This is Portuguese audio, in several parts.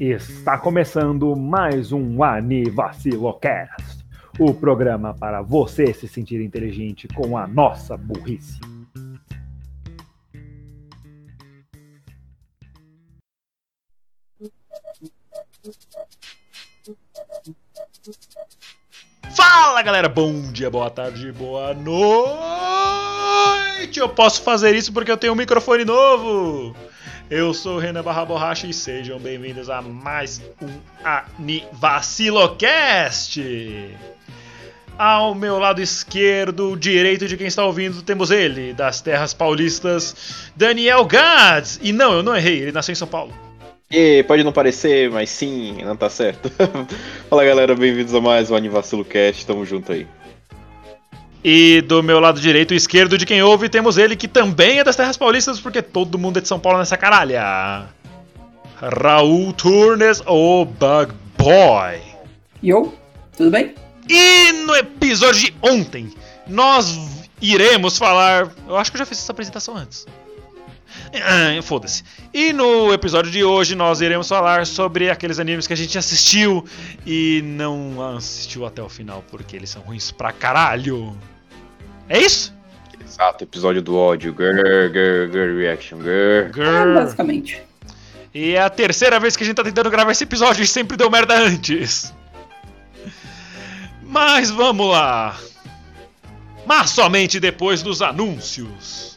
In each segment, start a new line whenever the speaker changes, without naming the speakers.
Está começando mais um Anivacilocast, o programa para você se sentir inteligente com a nossa burrice.
Fala galera, bom dia, boa tarde, boa noite! Eu posso fazer isso porque eu tenho um microfone novo! Eu sou o Renan Barra Borracha e sejam bem-vindos a mais um Anivacilocast! Ao meu lado esquerdo, direito de quem está ouvindo, temos ele, das terras paulistas, Daniel Gads! E não, eu não errei, ele nasceu em São Paulo.
E pode não parecer, mas sim, não tá certo. Fala galera, bem-vindos a mais um Anivacilo Cast, tamo junto aí.
E do meu lado direito e esquerdo de quem ouve, temos ele que também é das terras paulistas, porque todo mundo é de São Paulo nessa caralha. Raul Turnes, o Bug Boy.
Yo, tudo bem?
E no episódio de ontem, nós iremos falar. Eu acho que eu já fiz essa apresentação antes. Ah, Foda-se. E no episódio de hoje nós iremos falar sobre aqueles animes que a gente assistiu e não assistiu até o final porque eles são ruins pra caralho. É isso?
Exato, episódio do ódio. Grr, grr, grr, reaction, grr.
É,
Grrr.
basicamente.
E é a terceira vez que a gente tá tentando gravar esse episódio e sempre deu merda antes. Mas vamos lá. Mas somente depois dos anúncios.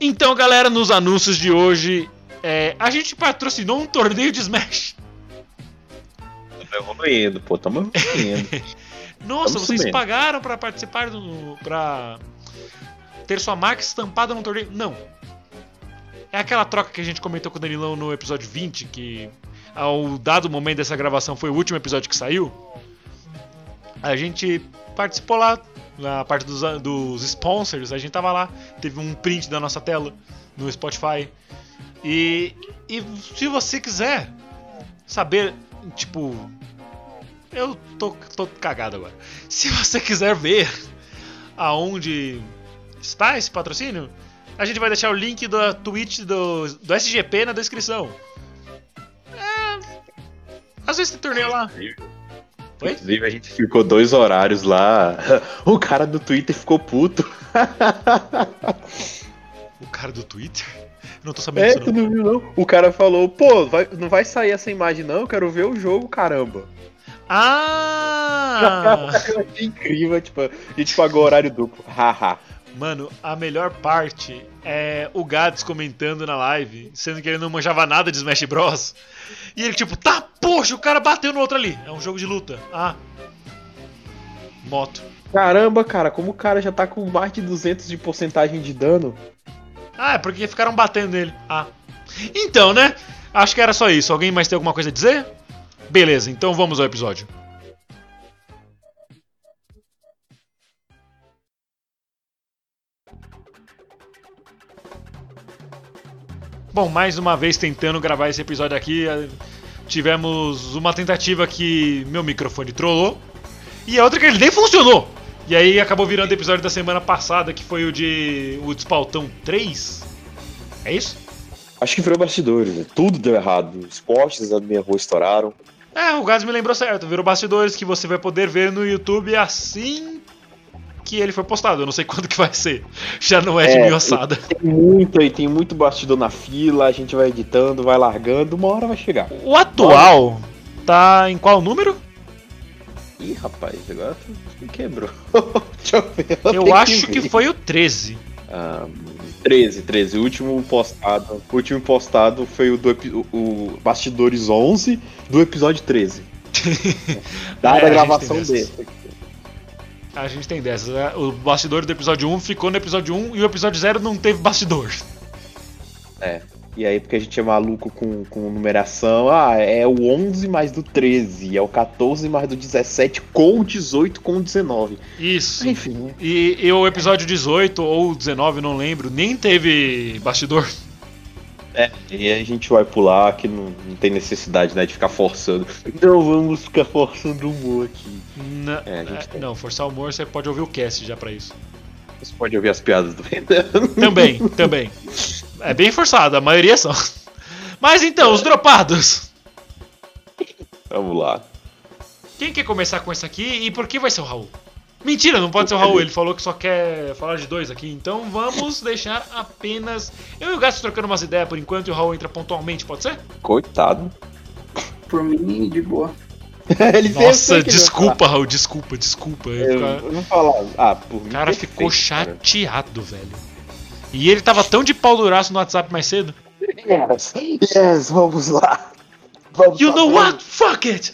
Então, galera, nos anúncios de hoje, é, a gente patrocinou um torneio de Smash.
Tamo evoluindo, pô, tamo evoluindo.
Nossa,
Vamos
vocês pagaram pra participar do. pra ter sua marca estampada num torneio? Não. É aquela troca que a gente comentou com o Danilão no episódio 20, que ao dado momento dessa gravação foi o último episódio que saiu. A gente participou lá, na parte dos, dos sponsors, a gente tava lá, teve um print da nossa tela no Spotify. E, e se você quiser saber, tipo, eu tô, tô cagado agora. Se você quiser ver aonde está esse patrocínio, a gente vai deixar o link da Twitch do, do SGP na descrição. É, às vezes tem torneio lá. Oi?
Inclusive, a gente ficou dois horários lá. O cara do Twitter ficou puto.
O cara do Twitter? Eu não tô sabendo
É,
disso
tu
não.
não viu não? O cara falou, pô, vai- não vai sair essa imagem não, eu quero ver o jogo, caramba.
Ah!
Incrível, tipo, a gente pagou horário duplo. Haha.
Mano, a melhor parte é o Gads comentando na live, sendo que ele não manjava nada de Smash Bros. E ele tipo, tá, poxa, o cara bateu no outro ali. É um jogo de luta. Ah. Moto.
Caramba, cara, como o cara já tá com mais de 200 de porcentagem de dano.
Ah, é porque ficaram batendo nele. Ah. Então, né? Acho que era só isso. Alguém mais tem alguma coisa a dizer? Beleza, então vamos ao episódio. Bom, mais uma vez tentando gravar esse episódio aqui, eh, tivemos uma tentativa que meu microfone trollou e a outra que ele nem funcionou. E aí acabou virando o episódio da semana passada, que foi o de o Despautão 3. É isso?
Acho que virou bastidores, né? tudo deu errado. Os postes da minha rua estouraram.
É, o Gás me lembrou certo. Virou bastidores que você vai poder ver no YouTube assim que ele for postado. Eu não sei quando que vai ser. Já não é de
É,
meio ossada.
Tem muito aí, tem muito bastidor na fila, a gente vai editando, vai largando, uma hora vai chegar.
O atual tá em qual número?
Ih, rapaz, agora tu quebrou. Deixa eu ver.
Eu
tenho
acho que
ver.
foi o 13.
Ah, 13, 13. O último postado. O último postado foi o do o, Bastidores 11 do episódio 13. Dada
É,
gravação desse.
A gente tem dessas. né? O bastidor do episódio 1 ficou no episódio 1 e o episódio 0 não teve bastidor.
É. E aí, porque a gente é maluco com, com numeração, ah, é o 11 mais do 13, é o 14 mais do 17, com o 18, com o 19.
Isso.
Enfim?
E, e o episódio 18 ou 19, não lembro, nem teve bastidor.
É, e a gente vai pular, que não, não tem necessidade, né, de ficar forçando. Não vamos ficar forçando o humor aqui.
Na-
É,
é, não, forçar o humor você pode ouvir o cast já pra isso.
Você pode ouvir as piadas do Renan.
Também, também. É bem forçado, a maioria são. Mas então, os dropados.
Vamos lá.
Quem quer começar com esse aqui e por que vai ser o Raul? Mentira, não pode ser o Raul, ele falou que só quer falar de dois aqui. Então vamos deixar apenas eu e o Gato trocando umas ideias por enquanto e o Raul entra pontualmente, pode ser?
Coitado.
Por mim, de boa.
Ele
Nossa, desculpa, Raul, desculpa, desculpa. Eu
falar.
ficar-
Eu vou falar. Ah, por mim.
O cara
perfeito,
ficou
cara.
chateado, velho. E ele tava tão de pau duraço no WhatsApp mais cedo.
Yes, yes, vamos lá. Vamos
You know what? Fuck it!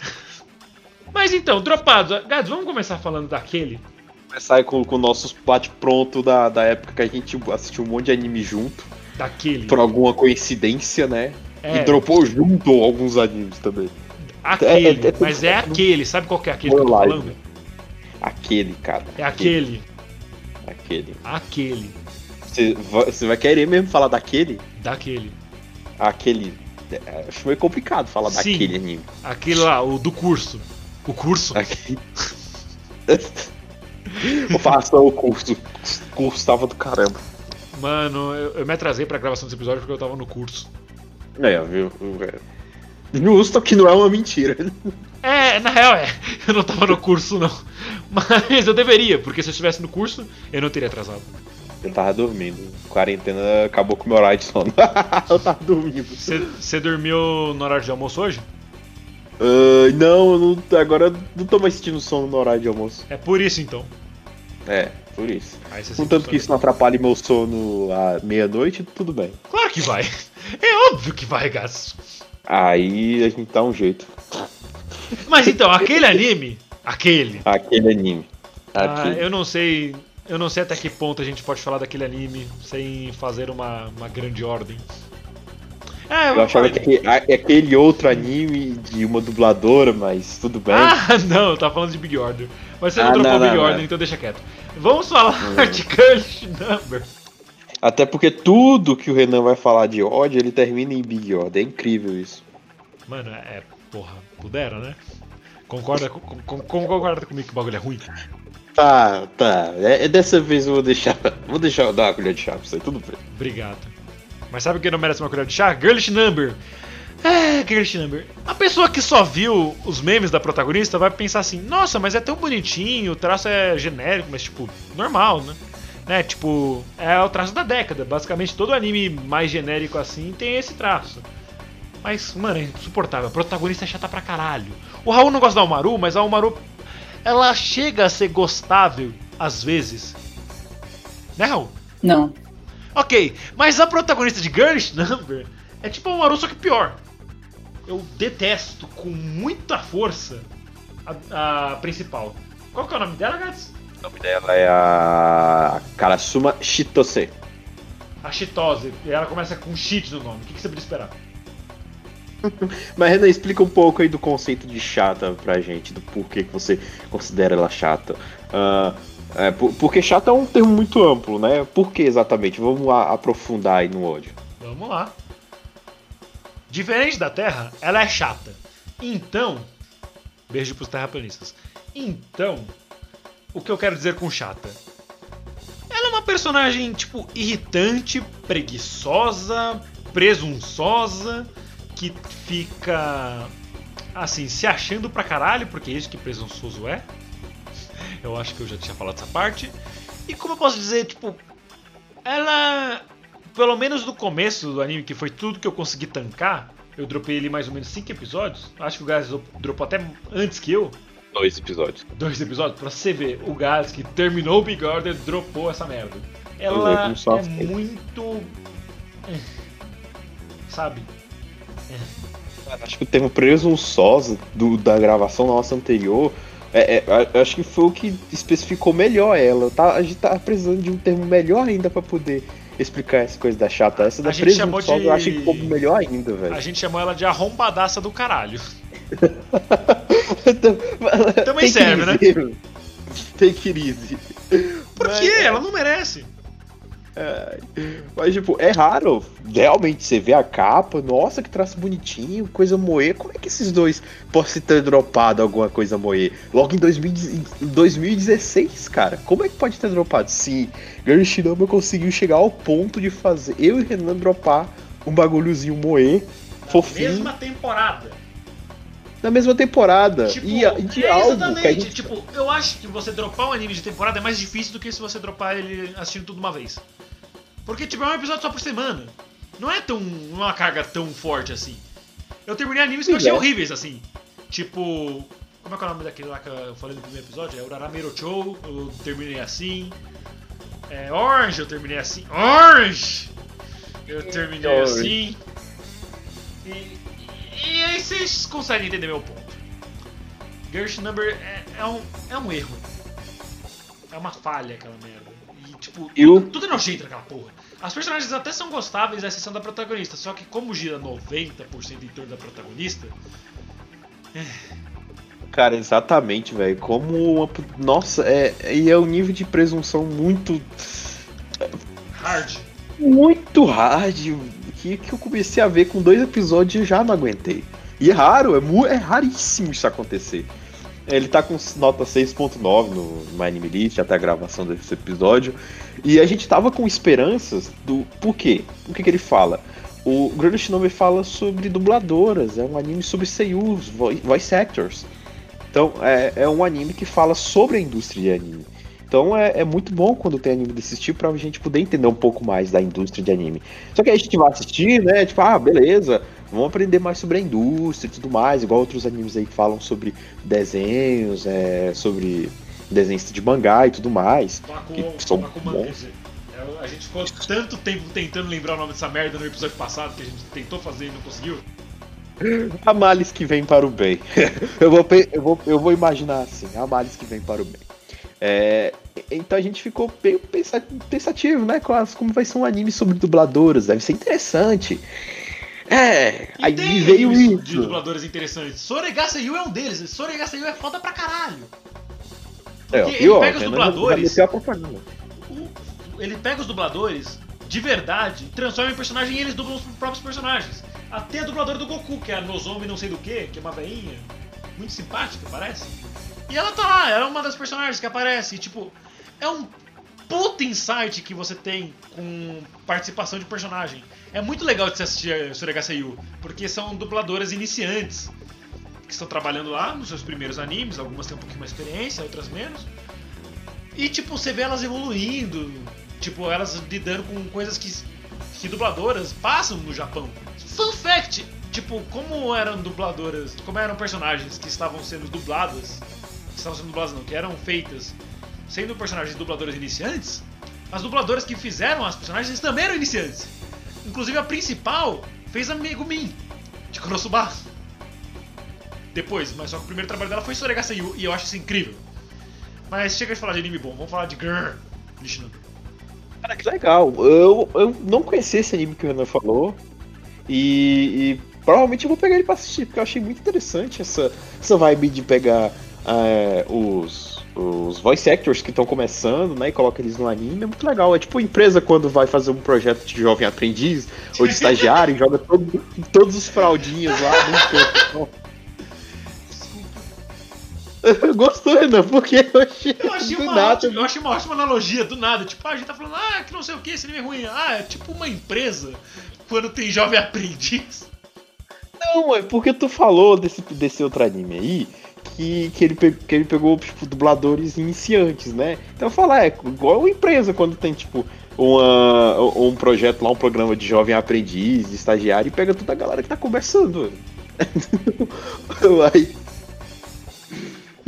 Mas então, dropados, Gads, vamos começar falando daquele.
Começar aí com com o nosso bate pronto da, da época que a gente assistiu um monte de anime junto.
Daquele.
Por alguma coincidência, né?
É,
E dropou junto alguns animes também.
aquele.
é- é-
mas é aquele. Sabe qual que é aquele que eu tô falando?
Aquele, cara.
É aquele.
Aquele.
Aquele.
Você vai, querer mesmo falar daquele?
Daquele.
Aquele. é, Acho meio complicado falar
Sim.
daquele anime.
Aquele lá, o do curso. O curso?
Vou faça o curso. O curso tava do caramba.
Mano, eu, eu me atrasei pra gravação desse episódio porque eu tava no curso.
É, viu? Justo que não é uma mentira.
É, na real é. Eu não tava no curso, não. Mas eu deveria, porque se eu estivesse no curso, eu não teria atrasado.
Eu tava dormindo. Quarentena acabou com o meu horário de sono. eu tava dormindo.
Você dormiu no horário de almoço hoje?
Ah, não, eu não, agora eu não tô mais sentindo sono no horário de almoço.
É por isso então.
É, por isso. Contanto que isso não atrapalhe meu sono à meia-noite, tudo bem.
Claro que vai. É óbvio que vai, Gats.
Aí a gente dá um jeito.
Mas então, aquele anime, aquele.
Aquele anime.
Ah,
Aquele.
eu não sei. Eu não sei até que ponto a gente pode falar daquele anime sem fazer uma, uma grande ordem. É,
Eu achava que aquele, a- aquele outro anime de uma dubladora, mas tudo bem.
Ah, não, tava falando de Big Order. Mas você não
Ah,
trocou
não,
Big
não,
Order,
não.
então deixa quieto. Vamos falar de Girlish Number.
Até porque tudo que o Renan vai falar de ódio, ele termina em Big Order. É incrível isso.
Mano, é. Porra, pudera, né? Concorda, com- com- concorda comigo que o bagulho é ruim?
Tá, tá. É, é dessa vez eu vou deixar. Vou deixar eu dar uma colher de chá pra você, tudo bem.
Obrigado. Mas sabe quem não merece uma colher de chá? Girlish Number. É, Girlish Number. A pessoa que só viu os memes da protagonista vai pensar assim: nossa, mas é tão bonitinho, o traço é genérico, mas tipo, normal, né? Né, tipo, é o traço da década. Basicamente, todo anime mais genérico assim tem esse traço. Mas, mano, é insuportável. A protagonista é chata pra caralho. O Raul não gosta da Umaru, mas a Umaru, ela chega a ser gostável às vezes. Né, Raul?
Não.
Ok, mas a protagonista de Girlish Number é tipo a Umaru, só que pior. Eu detesto com muita força a, a principal. Qual que é o nome dela, Gats?
O nome dela é a Karasuma Shitose.
A Chitose. E ela começa com cheat no nome. O que, que você podia esperar?
Mas Renan, explica um pouco aí do conceito de chata pra gente, do porquê que você considera ela chata. Ah, é, por- porque chata é um termo muito amplo, né? Por que exatamente? Vamos lá aprofundar aí no ódio.
Vamos lá. Diferente da Terra, ela é chata. Então. Beijo pros terraplanistas. Então. O que eu quero dizer com chata? Ela é uma personagem, tipo, irritante, preguiçosa, presunçosa, que fica. Assim, se achando pra caralho, porque é isso que presunçoso é. Eu acho que eu já tinha falado essa parte. E como eu posso dizer, tipo. Ela pelo menos no começo do anime, que foi tudo que eu consegui tancar, eu dropei ele mais ou menos 5 episódios. Acho que o Gás dropou até antes que eu.
Dois episódios.
Dois episódios, pra você ver, o Gás que terminou o Big Order dropou essa merda. Ela é muito. eh, Sabe?
Acho que o termo presunçosa do, da gravação nossa anterior, é, é, acho que foi o que especificou melhor ela. Tá, a gente tá precisando de um termo melhor ainda pra poder explicar essa coisa da chata. Essa da
A gente chamou
presunçosa
de-
eu acho que ficou melhor ainda, velho.
A gente chamou ela de arrombadaça do caralho.
Também
Também serve, né?
Tem crise.
Por
Mas-
quê? Ela não merece.
É, mas, tipo, é raro realmente você vê a capa, nossa, que traço bonitinho, coisa moer. Como é que esses dois podem ter dropado alguma coisa moer? Logo em 2000, em 2016, cara, como é que pode ter dropado? Se Gary Shinama conseguiu chegar ao ponto de fazer eu e Renan dropar um bagulhozinho moer, fofinho,
mesma temporada.
Na mesma temporada.
Tipo,
e de
é,
algo
exatamente.
gente
Tipo, eu acho que você dropar um anime de temporada é mais difícil do que se você dropar ele assistindo tudo uma vez. Porque, tipo, é um episódio só por semana. Não é tão. é uma carga tão forte assim. Eu terminei animes que eu achei
é.
horríveis, assim. Tipo. Como é que é o nome daquele lá que eu falei no primeiro episódio? É Uraramero Chou, eu terminei assim. É Orange, eu terminei assim. Orange! Eu terminei
Orange.
assim. E, e aí vocês conseguem entender meu ponto. Gersh Number é, é um, é um erro. É uma falha aquela merda. E tipo,
Eu-
tudo, é nojento naquela porra. As personagens até são gostáveis, à exceção da protagonista, só que como gira 90% em torno da protagonista,
Cara, exatamente, velho. Como uma. Nossa, é, e é um nível de presunção muito.
hard.
Muito hard. Que, que eu comecei a ver com dois episódios e já não aguentei. E é raro, é, é raríssimo isso acontecer. Ele tá com nota 6.9 no My Anime List até a gravação desse episódio. E a gente tava com esperanças do. Por quê? O que, que ele fala? O Grande Shinobi fala sobre dubladoras, é um anime sobre seiyus, vo- voice actors. Então é, é um anime que fala sobre a indústria de anime. Então é, é muito bom quando tem anime desse tipo pra gente poder entender um pouco mais da indústria de anime. Só que aí a gente vai assistir, né? Tipo, ah, beleza, vamos aprender mais sobre a indústria e tudo mais, igual outros animes aí que falam sobre desenhos, é, sobre desenhos de mangá e tudo mais. Que são
Bakuman,
bons.
é, A gente ficou tanto tempo tentando lembrar o nome dessa merda no episódio passado que a gente tentou fazer e não conseguiu.
A males que vem para o bem. eu, vou, eu, vou, eu vou imaginar assim, a males que vem para o bem. É, então a gente ficou meio pensa- pensativo, né? Como vai ser um anime sobre dubladoras, deve ser interessante. É,
E
aí
tem
veio
animes de
isso.
dubladores interessantes. Soregaseyu é um deles. Soregaseyu é foda pra caralho.
É,
Porque
viu,
ele pega os dubladores. O- ele pega os dubladores de verdade, transforma em personagem e eles dublam os próprios personagens. Até a dubladora do Goku, que é a Nozomi não sei do que, que é uma veinha, muito simpática, parece. E ela tá lá, ela é uma das personagens que aparece. E, tipo, é um puta insight que você tem com participação de personagem. É muito legal de se assistir Suregaseyu, porque são dubladoras iniciantes que estão trabalhando lá nos seus primeiros animes, algumas têm um pouquinho mais experiência, outras menos. E tipo, você vê elas evoluindo, tipo, elas lidando com coisas que, que dubladoras passam no Japão. Fun fact, tipo, como eram dubladoras, como eram personagens que estavam sendo dubladas, estavam sendo dubladas não, que eram feitas sendo personagens de dubladoras iniciantes, as dubladoras que fizeram as personagens também eram iniciantes. Inclusive a principal fez a Megumin, de Konosuba. Depois, mas só que o primeiro trabalho dela foi Soregaseyu, e eu acho isso incrível. Mas chega de falar de anime bom, vamos falar de Grrr, Nishino.
Cara, que legal. Eu, eu não conhecia esse anime que o Renan falou. E, e provavelmente eu vou pegar ele pra assistir, porque eu achei muito interessante essa, essa vibe de pegar é, os, os voice actors que estão começando, né? E coloca eles no anime. É muito legal. É tipo empresa quando vai fazer um projeto de jovem aprendiz ou de estagiário e joga todo- todos os fraldinhos lá canto. Gostou, Renan? Porque eu achei,
Eu achei,
do
uma
nada.
ótima, eu achei uma ótima analogia do nada. Tipo, ah, a gente tá falando, ah, que não sei o que, esse anime é ruim. Ah, é tipo uma empresa quando tem jovem aprendiz.
Não, é porque tu falou desse, desse outro anime aí, que, que, ele, que ele pegou, tipo, dubladores iniciantes, né? Então falar, é igual uma empresa quando tem, tipo, uma, um projeto lá, um programa de jovem aprendiz, de estagiário, e pega toda a galera que tá conversando.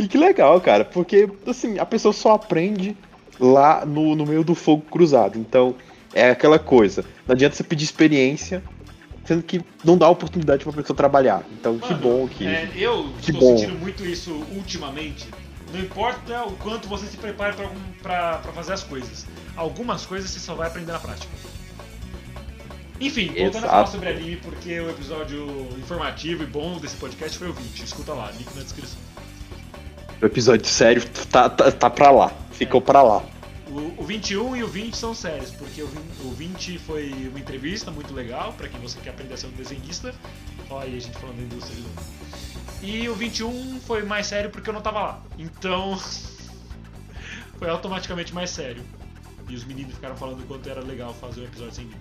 E que legal, cara, porque, assim, a pessoa só aprende lá no, no meio do fogo cruzado. Então, é aquela coisa. Não adianta você pedir experiência sendo que não dá oportunidade pra pessoa trabalhar. Então, que
Mano,
bom que.
é, eu
que
estou
bom.
sentindo muito isso ultimamente. Não importa o quanto você se prepare pra fazer as coisas. Algumas coisas você só vai aprender na prática. Enfim, voltando a
Exato.
falar sobre anime, porque o episódio informativo e bom desse podcast foi o 20. Escuta lá, link na descrição.
O episódio sério tá, tá, tá pra lá. Ficou pra lá.
O, o 21 e o 20 são sérios, porque o 20, o 20 foi uma entrevista muito legal pra quem você quer aprender a ser um desenhista. Olha aí a gente falando da indústria de novo. E o 21 foi mais sério porque eu não tava lá. Então. foi automaticamente mais sério. E os meninos ficaram falando o quanto era legal fazer um episódio sem mim.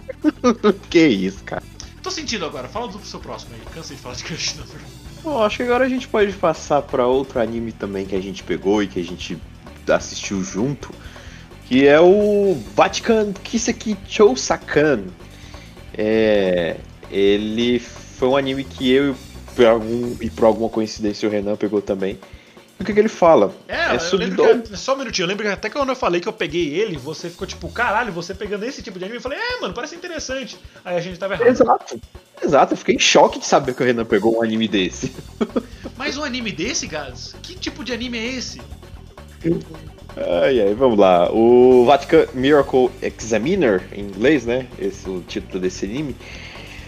que isso, cara.
Tô sentindo agora, fala do seu próximo aí. Cansei de falar de Crush Number.
Bom, acho que agora a gente pode passar pra outro anime também que a gente pegou e que a gente assistiu junto, que é o Vatican Kiseki Chousakan. É, ele foi um anime que eu por algum, e por alguma coincidência o Renan pegou também. E o que, que ele fala?
É,
sobre dois-
que, só um minutinho, eu lembro que até quando eu falei que eu peguei ele, você ficou tipo, caralho, você pegando esse tipo de anime, eu falei, é, mano, parece interessante. Aí a gente tava errado.
Exato. Exato, eu fiquei em choque de saber que o Renan pegou um anime desse.
Mas um anime desse, Gats? Que tipo de anime é esse?
Ai, ai, vamos lá. O Vatican Miracle Examiner, em inglês, né? Esse é o título desse anime.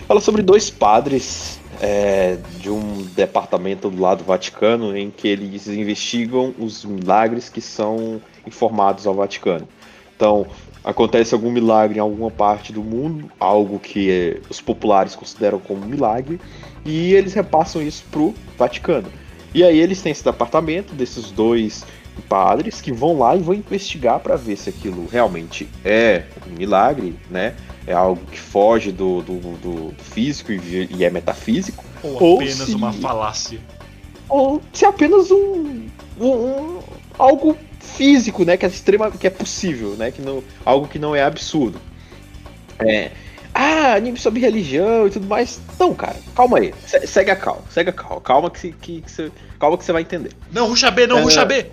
Fala sobre dois padres é, de um departamento do lado do Vaticano em que eles investigam os milagres que são informados ao Vaticano. Então, acontece algum milagre em alguma parte do mundo, algo que eh, os populares consideram como milagre, e eles repassam isso pro Vaticano. E aí eles têm esse departamento desses dois padres que vão lá e vão investigar para ver se aquilo realmente é um milagre, né? É algo que foge do, do, do físico e, e é metafísico,
Ou
Ou
apenas
se-
uma falácia?
ou se é apenas um, um- um- algo físico, né? Que é extrema, que é possível, né? Que não, algo que não é absurdo. É, ah, anime sobre religião e tudo mais. Não, cara, calma aí. Se- segue a calma, segue a calma. Calma que, que, que você, calma que você vai entender.
Não, ruxa B, não,
É.
ruxa B!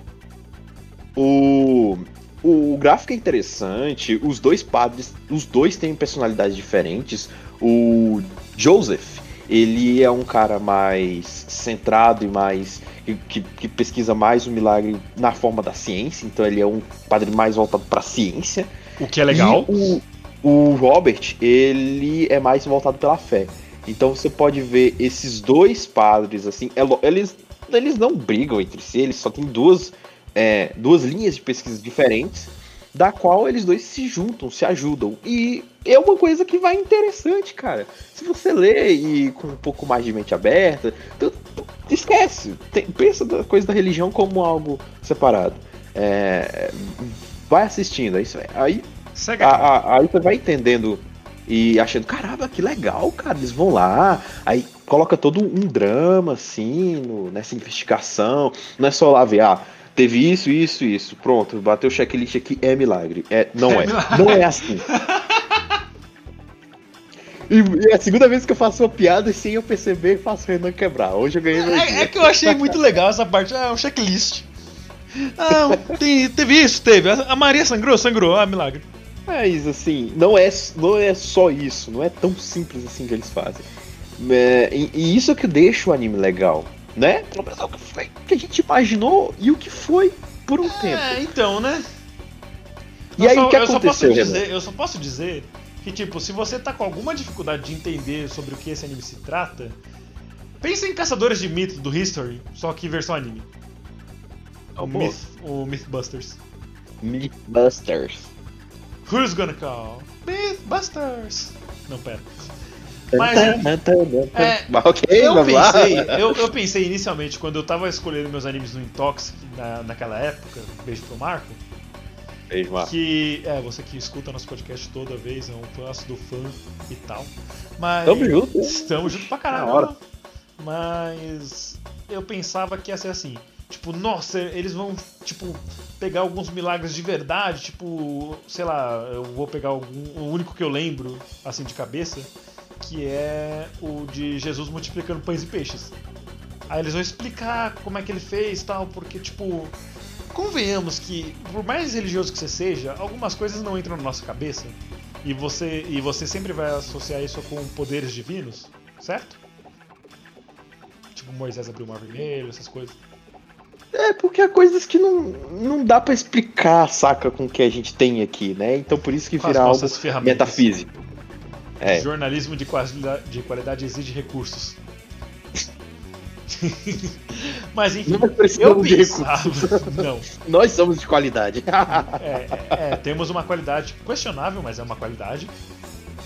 O, o gráfico é interessante, os dois padres, os dois têm personalidades diferentes. O Joseph, ele é um cara mais centrado e mais. que, que- pesquisa mais o milagre na forma da ciência, então ele é um padre mais voltado para ciência.
O que é legal.
E o, o Robert, ele é mais voltado pela fé. Então você pode ver esses dois padres, assim, é eles, eles não brigam entre si, eles só têm duas, é, duas linhas de pesquisa diferentes, da qual eles dois se juntam, se ajudam. E é uma coisa que vai interessante, cara. Se você lê e com um pouco mais de mente aberta, tu, tu esquece. Tem- pensa da coisa da religião como algo separado. É, vai assistindo, aí, você vai- aí
Segue
a-
a...
a- aí você vai entendendo e achando, caramba, que legal, cara, eles vão lá, aí coloca todo um drama, assim, no- nessa investigação, não é só lá ver, ah, teve isso, isso, isso, pronto, bateu o checklist aqui, é milagre. É, não
É
é, não é assim. E, é a segunda vez que eu faço uma piada e sem eu perceber, faço o Renan quebrar. Hoje eu ganhei
É, é que eu achei muito legal essa parte. Ah, um checklist. Ah, tem- teve isso, teve. A Maria sangrou, sangrou. Ah, milagre.
Mas assim, não é, não é só isso, não é tão simples assim que eles fazem. É, e, e isso é que deixa o anime legal, né? Pelo menos é o que foi que a gente imaginou e o que foi por um tempo.
É, então, né?
E
Eu
aí
só-
o que
eu só
aconteceu,
dizer, Eu só posso dizer que, tipo, se você tá com alguma dificuldade de entender sobre o que esse anime se trata, pensa em Caçadores de Mito do History, só que versão anime. O,
boa.
Myth, o Mythbusters.
Mythbusters.
Who's gonna call? Mythbusters! Não, pera. Mas, é,
ok,
eu
vamos lá.
pensei, eu, eu pensei inicialmente, quando eu tava escolhendo meus animes no Intox na, naquela época, beijo pro Marco,
Beijo, Marco.
que é você que escuta nosso podcast toda vez, é um fã do fã e tal. Mas
Tamo junto.
Estamos junto pra caralho.
Hora.
Mas eu pensava que ia ser assim. Tipo, nossa, eles vão, tipo, pegar alguns milagres de verdade, tipo, sei lá, eu vou pegar algum, o único que eu lembro, assim, de cabeça, que é o de Jesus multiplicando pães e peixes. Aí eles vão explicar como é que ele fez e tal, porque, tipo, convenhamos que, por mais religioso que você seja, algumas coisas não entram na nossa cabeça. E você, e você sempre vai associar isso com poderes divinos, certo? Tipo, Moisés abriu o mar vermelho, essas coisas.
É porque há coisas que não, não dá pra explicar, saca, com o que a gente tem aqui, né? Então por isso que vira algo metafísico. É.
Jornalismo de qualidade, de qualidade exige recursos. Mas enfim,
Nós
eu pensava. Não.
Nós somos de qualidade.
É, é, é, temos uma qualidade questionável, mas é uma qualidade.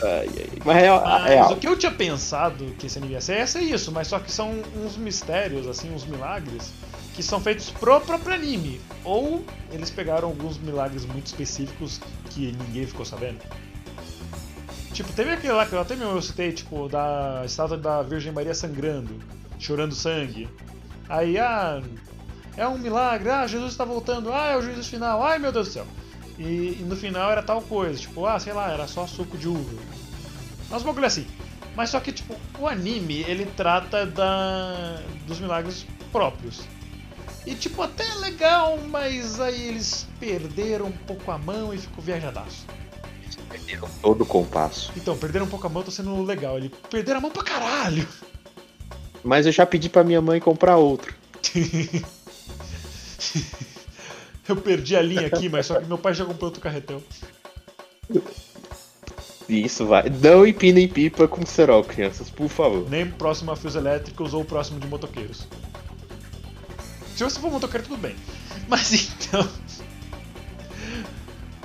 Ai, ai. Mas é,
Mas
é
o que eu tinha pensado que esse anime ia ser, ia ser isso, mas só que são uns mistérios, assim, uns milagres que são feitos pro próprio anime. Ou eles pegaram alguns milagres muito específicos que ninguém ficou sabendo. Tipo, teve aquele lá que eu até mesmo eu citei, tipo, da estátua da Virgem Maria sangrando, chorando sangue. Aí, ah, é um milagre, ah, Jesus está voltando, ah, é o juízo final, ai meu Deus do céu. E, e no final era tal coisa, tipo, ah, sei lá, era só suco de uva. Mas bagulho assim. Mas só que, tipo, o anime, ele trata da, dos milagres próprios. E, tipo, até é legal, mas aí eles perderam um pouco a mão e ficou viajadaço.
Perderam todo o compasso.
Então, perderam um pouco a mão, tá sendo legal. Ele perderam a mão pra caralho.
Mas eu já pedi pra minha mãe comprar outro.
Eu perdi a linha aqui, mas só que meu pai já comprou outro carretão.
E isso vai. Não empinem pipa com cerol, crianças, por favor.
Nem próximo a fios elétricos ou próximo de motoqueiros. Se você for motoqueiro, tudo bem. Mas então.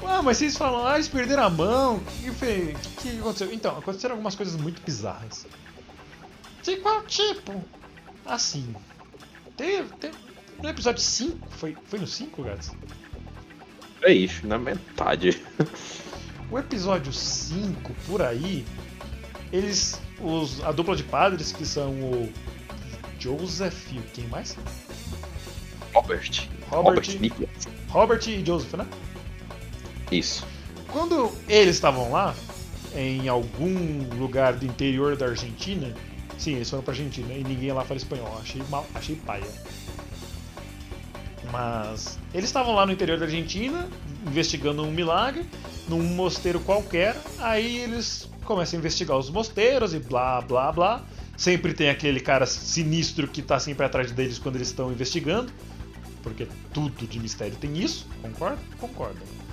Ah, mas vocês falam, ah, eles perderam a mão. O que, que, aconteceu? Então, aconteceram algumas coisas muito bizarras. De qual tipo? Assim. Teve. teve no episódio 5, foi, foi no 5, Gats?
É isso, na metade.
O episódio 5, por aí, eles. Os, a dupla de padres, que são o Joseph e quem mais?
Robert.
Robert.
Nicholas.
Robert e Joseph, né?
Isso.
Quando eles estavam lá, em algum lugar do interior da Argentina, sim, eles foram pra Argentina e ninguém lá fala espanhol, achei mal, achei paia. Mas eles estavam lá no interior da Argentina, investigando um milagre, num mosteiro qualquer, aí eles começam a investigar os mosteiros e blá blá blá. Sempre tem aquele cara sinistro que tá sempre atrás deles quando eles estão investigando, porque tudo de mistério tem isso, concorda? Concordo.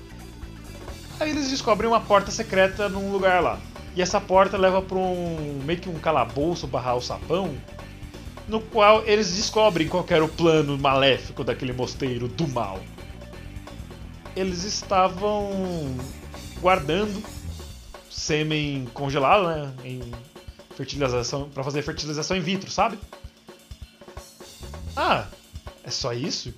Aí eles descobrem uma porta secreta num lugar lá. E essa porta leva para um meio que um calabouço barra alçapão, no qual eles descobrem qual era o plano maléfico daquele mosteiro do mal. Eles estavam guardando sêmen congelado, né, em fertilização para fazer fertilização in vitro, sabe? Ah, é só isso?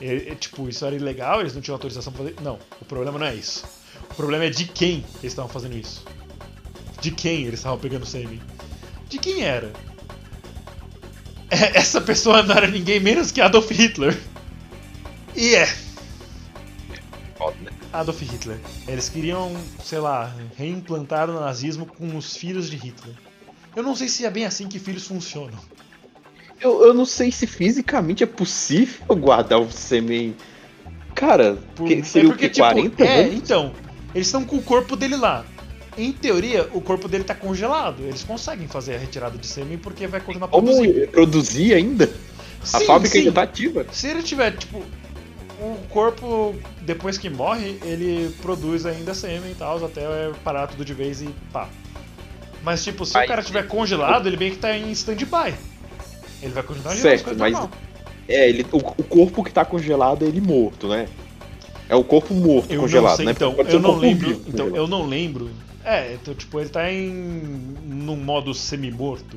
É, é, tipo, isso era ilegal, eles não tinham autorização pra fazer. Não, o problema não é isso. O problema é de quem eles estavam fazendo isso. De quem eles estavam pegando sêmen. De quem era? É, essa pessoa não era ninguém menos que Adolf Hitler. E é,
né?
Adolf Hitler. Eles queriam, sei lá, reimplantar o nazismo com os filhos de Hitler. Eu não sei se é bem assim que filhos funcionam.
Eu, eu não sei se fisicamente é possível guardar o sêmen. Cara,
Por-
que, seria
é porque,
o? 40
tipo, é,
anos?
então, eles estão com o corpo dele lá. Em teoria, o corpo dele tá congelado. Eles conseguem fazer a retirada de sêmen porque vai continuar
Como
produzindo.
produzir ainda? A
Sim,
fábrica
sim.
ainda tá ativa.
Se ele tiver, tipo, o corpo, depois que morre, ele produz ainda sêmen e tal, até parar tudo de vez e pá. Mas, tipo, se
Aí-
o cara tiver congelado, ele meio que tá em stand-by. Ele vai continuar
Certo,
as coisas
mas-
normal.
É, ele, o, o corpo que tá congelado é ele morto, né? É o corpo morto
Eu
congelado,
não sei,
né?
então,
Pode ser
eu não lembro.
vivo
Então,
congelado.
eu não lembro. É, então, tipo, ele tá em. num modo semi-morto.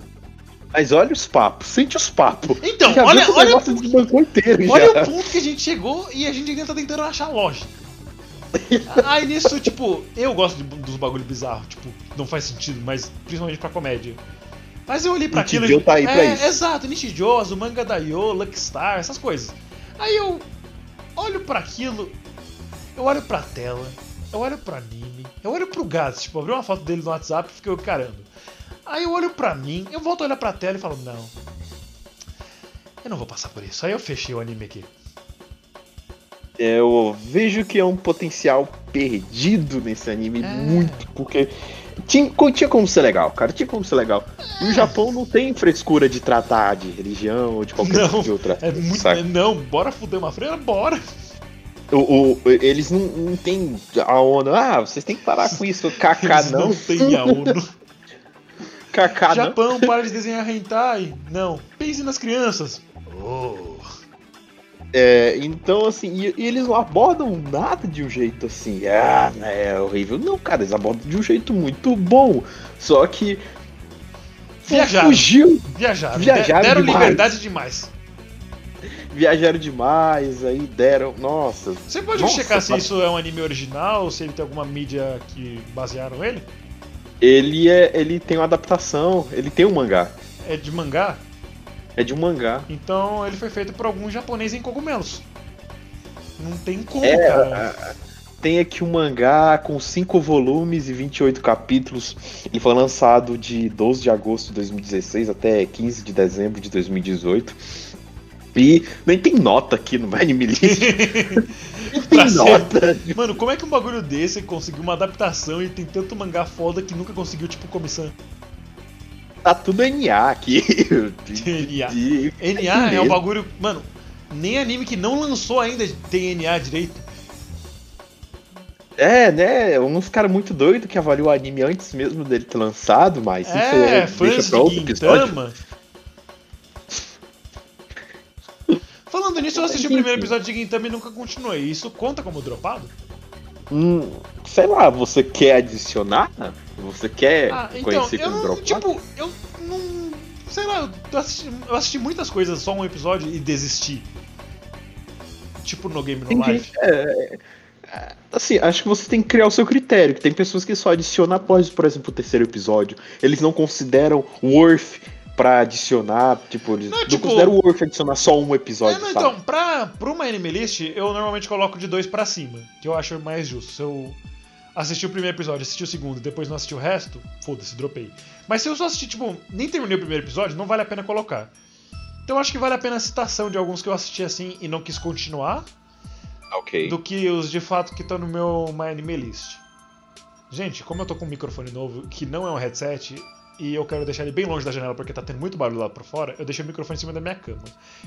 Mas olha os papos, sente os papos.
Então,
Já
olha,
o
olha,
negócio desbancou inteiro
olha
já.
o ponto que a gente chegou e a gente ainda tá tentando achar lógica. Aí nisso, tipo, eu gosto de- dos bagulho bizarros, tipo, não faz sentido, mas principalmente pra comédia. Mas eu olhei pra aquilo.
Tá aí pra
é,
isso.
Exato, Nichijou, Azumanga Daioh, Luckstar, essas coisas. Aí eu olho pra aquilo, eu olho pra tela, eu olho pro anime, eu olho pro Gats, tipo, abri uma foto dele no WhatsApp e fiquei caramba. Aí eu olho pra mim, eu volto a olhar pra tela e falo, não. Eu não vou passar por isso. Aí eu fechei o anime aqui.
Eu vejo que é um potencial perdido nesse anime,
É.
muito, porque tinha, tinha como ser legal, cara, tinha como ser legal. E o Japão não tem frescura de tratar de religião ou de qualquer
Não,
tipo de outra.
É muito. Não, bora fuder uma freira? Bora!
O, o- eles não, não tem a ONU, ah, vocês têm que parar com isso,
Eles
não.
não tem a ONU.
Kaká, não.
Japão, para de desenhar hentai. Não. Pense nas crianças. Oh.
É, então, assim, e, e eles não abordam nada de um jeito assim, ah, é horrível. Não, cara, eles abordam de um jeito muito bom. Só que.
Viajaram.
Fugiu,
Viajaram.
Viajaram
deram
demais.
liberdade demais.
Viajaram demais, aí deram. Nossa.
Você pode
Nossa,
checar se isso é um anime original, se ele tem alguma mídia que basearam ele?
Ele é. Ele tem uma adaptação, ele tem um mangá.
É de mangá?
É de um mangá.
Então ele foi feito por algum japonês em cogumelos. Não tem como,
É,
cara.
Tem aqui um mangá com 5 volumes e 28 capítulos. Ele foi lançado de 12 de agosto de 2016 até 15 de dezembro de 2018. Nem tem nota aqui no Anime List. Tem
ser-
nota.
Mano, como é que um bagulho desse conseguiu uma adaptação e tem tanto mangá foda que nunca conseguiu, tipo, comissão?
Tá tudo NA aqui.
NA.
De-
NA é um bagulho. Mano, nem anime que não lançou ainda tem NA direito.
É, né? Uns caras muito doidos que avaliam o anime antes mesmo dele ter lançado, mas isso
É,
deixa pra outro episódio.
Falando nisso, eu assisti o primeiro episódio de Gintama e nunca continuei. Isso conta como dropado?
Hum, sei lá, você quer adicionar? Você quer
Ah, então,
conhecer como dropado?
tipo, eu não. Sei lá, eu assisti, eu assisti muitas coisas, só um episódio e desisti. Tipo no Game No Life.
é, é, assim, acho que você tem que criar o seu critério. Que tem pessoas que só adicionam após, por exemplo, o terceiro episódio. Eles não consideram worth pra adicionar, tipo, eles
Não,
não,
tipo-
consideram worth adicionar só um
É,
episódio,
não,
sabe?
então, pra, pra uma anime list, eu normalmente coloco de dois pra cima, que eu acho mais justo. Se eu assistir o primeiro episódio, assistir o segundo e depois não assistir o resto, foda-se, dropei. Mas se eu só assistir, tipo, nem terminei o primeiro episódio, não vale a pena colocar. Então eu acho que vale a pena a citação de alguns que eu assisti assim e não quis continuar,
Ok.
do que os de fato que estão no meu My Anime List. Gente, como eu tô com um microfone novo, que não é um headset, e eu quero deixar ele bem longe da janela porque tá tendo muito barulho lá pra fora, eu deixei o microfone em cima da minha cama.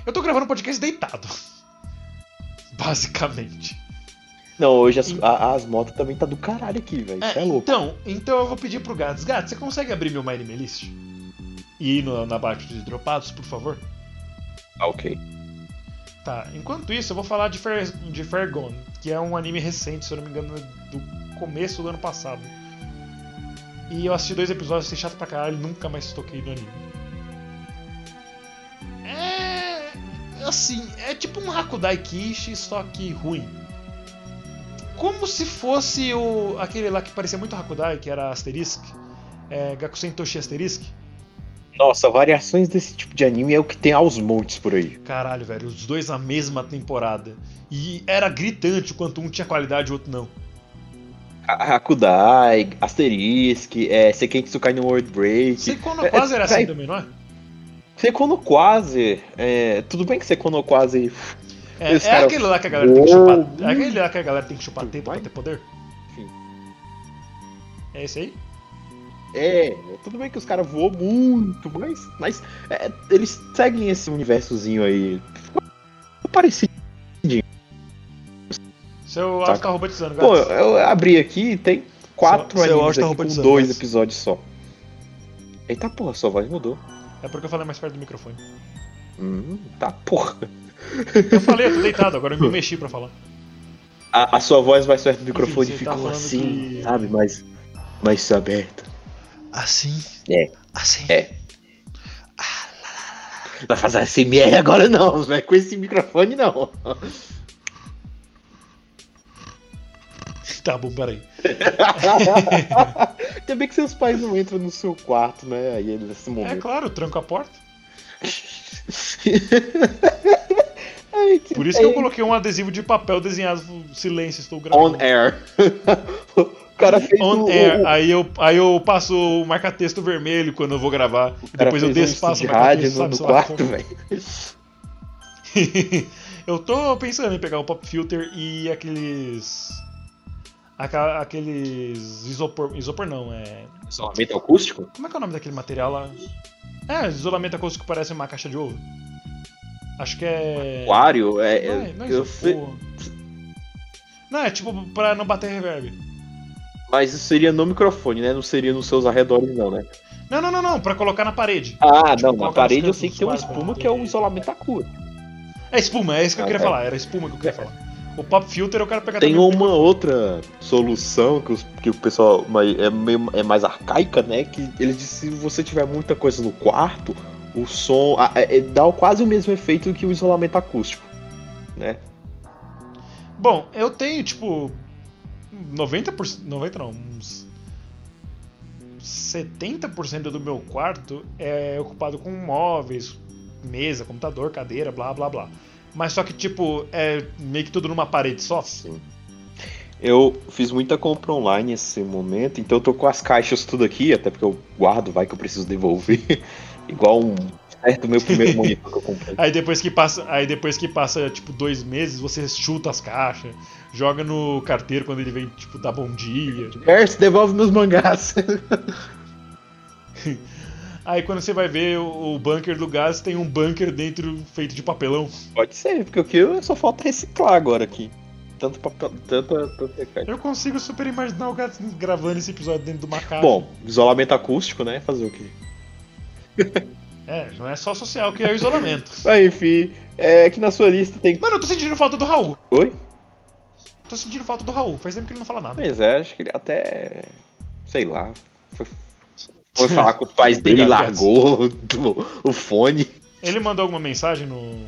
Eu tô gravando um podcast deitado. Basicamente.
Não, hoje as, a- as motos também tá do caralho aqui, velho. Isso é, louco.
Então, então eu vou pedir pro Gats. Gats, você consegue abrir meu Anime List? E ir no- na parte de dropados, por favor?
Ah, ok.
Tá, enquanto isso, eu vou falar de, Fair, de Fair Gone, que é um anime recente, se eu não me engano, do começo do ano passado. E eu assisti dois episódios, achei chato pra caralho, nunca mais toquei no anime. É. Assim, é tipo um Hakudai Kishi, só que ruim. Como se fosse o aquele lá que parecia muito Hakudai, que era Asterisk. É, Gakusen Toshi Asterisk.
Nossa, variações desse tipo de anime é o que tem aos montes por aí.
Caralho, velho, os dois na mesma temporada. E era gritante o quanto um tinha qualidade e o outro não.
Ha- Hakudai, Asterisk, é, Seketsu Kai no World Break.
Seiko no quase era assim
Vai-
também, não é?
Sekono Quase, é, tudo bem que Sekono Quase
É, é
cara-
aquele lá que a galera tem que chupar. É aquele lá que a galera tem que chupar teta pra ter poder?
Sim.
É esse aí?
É, tudo bem que os caras voam muito, mas, mas é, eles seguem esse universozinho aí. Ficou parecido.
Seu áudio tá robotizando,
Pô,
gato.
eu abri aqui e tem quatro
Seu- seu
animes
áudio tá
aqui com
robotizando,
dois episódios só. Eita porra, sua voz mudou.
É porque eu falei mais perto do microfone.
Hum, tá porra.
Eu falei, eu tô deitado, agora eu me mexi pra falar.
A, a sua voz mais perto do microfone
você tá
ficou
falando
assim,
que-
sabe? Mais, mais aberta.
Assim?
É.
Assim?
É. Vai fazer SMR agora não, vai com esse microfone não.
Tá bom, peraí.
Ainda bem que seus pais não entram no seu quarto, né? Aí nesse
É
momento.
claro, tranco a porta.
Ai, que-
Por isso que eu coloquei um adesivo de papel desenhado silêncio, estou gravando.
On air. o cara fez
On
o,
air.
o-
Aí eu, aí eu passo o marca-texto vermelho quando eu vou gravar.
o
Depois eu e
um
o marca-texto,
no, quarto, velho.
eu tô pensando em pegar um pop filter e aqueles. Aqueles isopor. Isopor não, é.
Isolamento acústico?
Como é que é o nome daquele material lá? É, isolamento acústico parece uma caixa de ovo. Acho que é.
Aquário? É,
Não é, não é
eu sei-
Não, é tipo pra não bater reverb.
mas isso seria no microfone, né? Não seria nos seus arredores, não, né?
Não, não, não, não, pra colocar na parede.
Ah,
Tipo,
não, na parede eu sei que tem uma espuma que é o
ter-
isolamento acústico.
É espuma, é isso que eu
Ah,
queria
é.
falar, era espuma que eu queria falar. O pop filter eu quero pegar
Tem
também.
uma outra solução que, os- que o pessoal é, meio, é mais arcaica, né? Que eles dizem que se você tiver muita coisa no quarto, o som ah, é- é- dá quase o mesmo efeito que o isolamento acústico, né?
Bom, eu tenho, tipo, 90%, 90 não, uns 70% do meu quarto é ocupado com móveis, mesa, computador, cadeira, blá blá blá. Mas só que, tipo, é meio que tudo numa parede só.
Sim. Eu fiz muita compra online nesse momento, então eu tô com as caixas tudo aqui, até porque eu guardo, vai que eu preciso devolver. Igual um certo meu primeiro monitor que eu comprei.
Aí depois que passa, aí depois que passa, tipo, dois meses, você chuta as caixas, joga no carteiro quando ele vem, tipo, dar bom dia.
Gerson, devolve meus mangás.
Aí quando você vai ver o, o bunker do gás, tem um bunker dentro feito de papelão.
Pode ser, porque o que eu só falta reciclar agora aqui. Tanto papel, tanta.
Eu consigo super imaginar o Gats gravando esse episódio dentro de uma caixa.
Bom, isolamento acústico, né? Fazer o quê?
É, não é só social que é o isolamento.
Mas enfim, é que na sua lista tem.
Mano, eu tô sentindo falta do Raul.
Oi?
Tô sentindo falta do Raul. Faz tempo que ele não fala nada.
Mas é, acho que ele até. Sei lá. Foi, foi falar com os pais dele e largou o, o fone.
Ele mandou alguma mensagem no,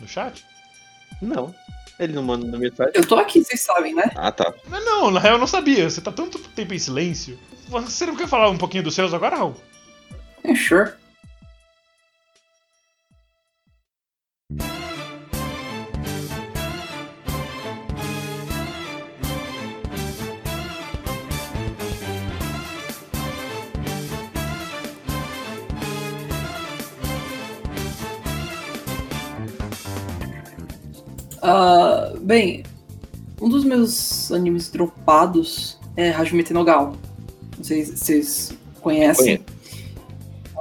no chat?
Não. Ele não manda na mensagem.
Eu tô aqui, vocês sabem, né?
Ah, tá.
Não, não, na real eu não sabia. Você tá tanto tempo em silêncio. Você não quer falar um pouquinho dos seus agora, Raul?
É, sure. Ah, bem, um dos meus animes dropados é Hajime no Gal. Não sei se vocês conhecem.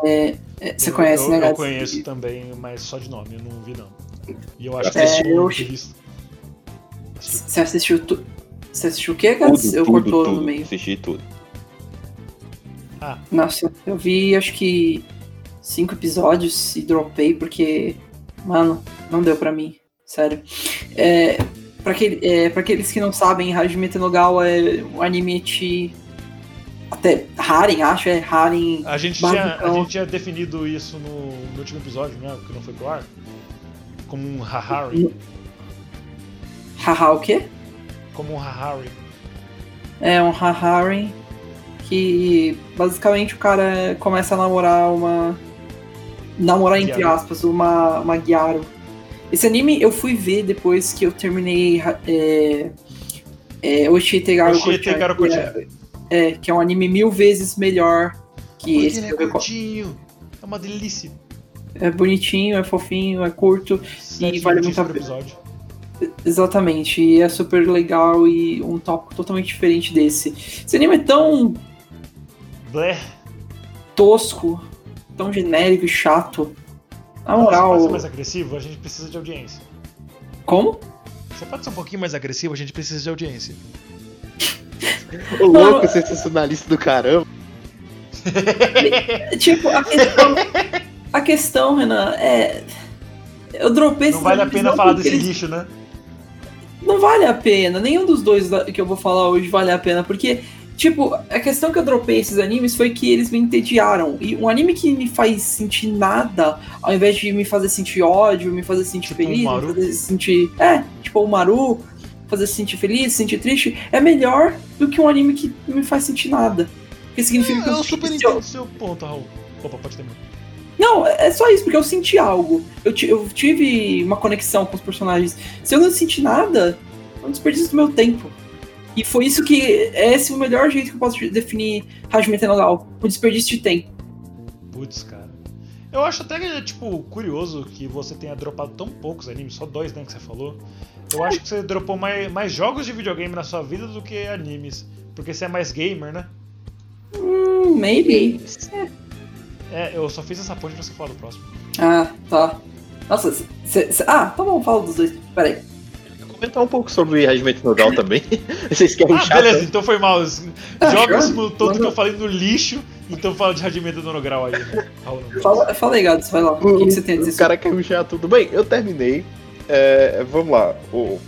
É, é, você
Eu-
conhece,
eu,
né,
Eu conheço também, mas só de nome, eu não vi não. E eu acho que
É,
eu- Você assistiu tu... Você assistiu o quê, Gats? Eu
tudo,
cortou
tudo.
no meio.
Assisti tudo.
Nossa, eu vi acho que cinco episódios e dropei porque, mano, não deu pra mim. Sério. É, pra, aquele, é, aqueles que não sabem, Hajime no Gal é um anime de. Até Haren, acho, é Haren.
A gente, tinha, a gente tinha definido isso no, no último episódio, né? Que não foi pro ar. Como um Hahari.
Haha, o quê?
Como um Hahari.
É um Haharen que basicamente o cara começa a namorar uma. Namorar entre aspas, uma, uma Gyaru. Esse anime eu fui ver depois que eu terminei é, é, Oshii Tegaru
Oshii Tegaru
que é, é, que é um anime mil vezes melhor que esse.
ele é curtinho. É uma delícia.
É bonitinho, é fofinho, é curto.
Sete
vale
minutinhos
muito a pena. Exatamente, e é super legal e um tópico totalmente diferente desse. Esse anime é tão
Blé.
tosco, tão genérico e chato. Na
Você
moral.
pode ser mais agressivo? A gente precisa de audiência.
Como?
Você pode ser um pouquinho mais agressivo? A gente precisa de audiência.
O louco sensacionalista do caramba.
Tipo, a questão. a questão, Renan, é. Eu dropei
Não vale a pena falar desse
eles-
lixo, né?
Não vale a pena. Nenhum dos dois que eu vou falar hoje vale a pena. Porque, tipo, a questão que eu dropei esses animes foi que eles me entediaram. E um anime que me faz sentir nada, ao invés de me fazer sentir ódio, me fazer sentir
Tipo
feliz, me fazer sentir. É, tipo o Maru, fazer sentir feliz, sentir triste, é melhor do que um anime que não me faz sentir nada. Porque significa que
Eu
eu,
super
eu-
entendo o seu ponto, Raul. Opa, pode terminar.
Não, é só isso, porque eu senti algo. Eu, eu tive uma conexão com os personagens. Se eu não senti nada, é um desperdício do meu tempo. E foi isso que. é Esse é o melhor jeito que eu posso definir Hajime no Gal. Um desperdício de tempo.
Putz, cara. Eu acho até que é, tipo, curioso que você tenha dropado tão poucos animes, só dois, né, que você falou. Eu acho que você dropou mais, mais jogos de videogame na sua vida do que animes. Porque você é mais gamer, né?
Hum, maybe.
É, eu só fiz essa ponte pra você falar do próximo.
Ah, tá. Nossa, cê, cê- ah, tá bom, fala dos dois. Peraí.
Comentar um pouco sobre Regimento Nodal também. Vocês querem
Ah,
chato?
beleza, então foi mal.
Ah,
Joga no todo que eu falei no lixo, então fala de Radimento do Grau aí. Não.
Fala, fala aí, Gads, vai lá. O que, que você tem a dizer
O cara quer ruxar tudo. Bem, eu terminei. É, vamos lá. O,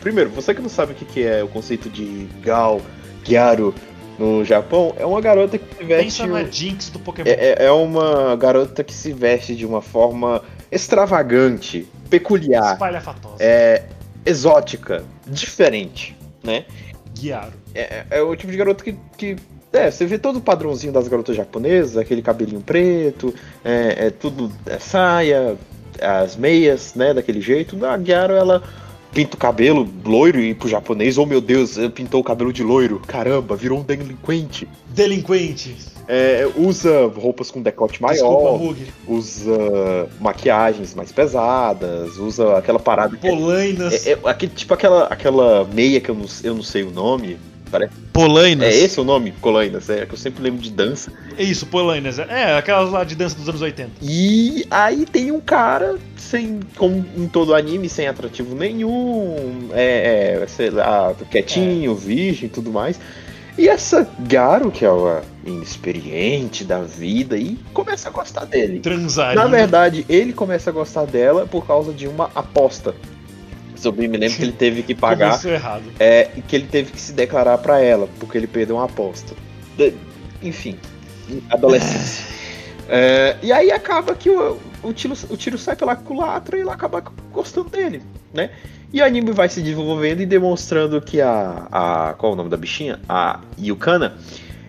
primeiro, você que não sabe o que, que é o conceito de Gal, Gyaru no Japão, é uma garota que se veste.
Pensa na Jinx do Pokémon.
É, é- é uma garota que se veste de uma forma extravagante, peculiar,
Espalhafatosa.
é, exótica, diferente, né?
Guiaro.
É, é o tipo de garota que, que. É, você vê todo o padrãozinho das garotas japonesas, aquele cabelinho preto, é, é tudo é saia, as meias, né, daquele jeito. A Gyaro, ela pinta o cabelo loiro e pro japonês, oh meu Deus, pintou o cabelo de loiro, caramba, virou um delinquente.
Delinquente.
É, usa roupas com decote
Desculpa,
maior,
Mug.
usa maquiagens mais pesadas, usa aquela parada que
Polainas.
é, é, aquele, tipo aquela, aquela meia que eu não, eu não sei o nome.
Polainas.
É esse o nome? Colainas, é que eu sempre lembro de dança.
É isso, Polainas. É, aquelas lá de dança dos anos 80.
E aí tem um cara, sem, como em todo anime, sem atrativo nenhum, é, é, sei lá, quietinho, virgem e tudo mais. E essa Garo, que é uma inexperiente da vida, e começa a gostar dele.
Transaria.
Na verdade, ele começa a gostar dela por causa de uma aposta. Bem me lembro que ele teve que pagar
Começou errado.
é que ele teve que se declarar pra ela, porque ele perdeu uma aposta. De- enfim, adolescência. É, e aí acaba que o, o, tiro, o tiro sai pela culatra e ele acaba gostando dele, né? E o anime vai se desenvolvendo e demonstrando que a, a. Qual é o nome da bichinha? A Yukana,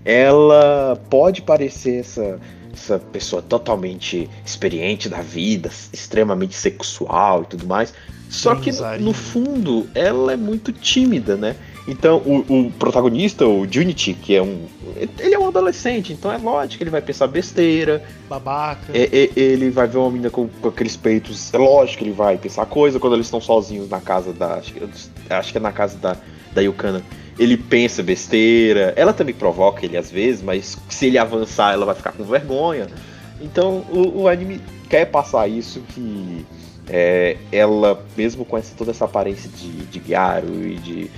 ela pode parecer essa, essa pessoa totalmente experiente da vida, extremamente sexual e tudo mais. Só que no, fundo ela é muito tímida, né? Então o, o protagonista, o Junity, que é um. Ele é um adolescente, então é lógico que ele vai pensar besteira,
Babaca.
é- é- ele vai ver uma menina com, com aqueles peitos, é lógico que ele vai pensar coisa quando eles estão sozinhos na casa da. Acho que, acho que é na casa da, da Yukana. Ele pensa besteira, ela também provoca ele às vezes, mas se ele avançar, ela vai ficar com vergonha. Então o, o anime quer passar isso que é, ela, mesmo com essa, toda essa aparência de, de Gyaru e de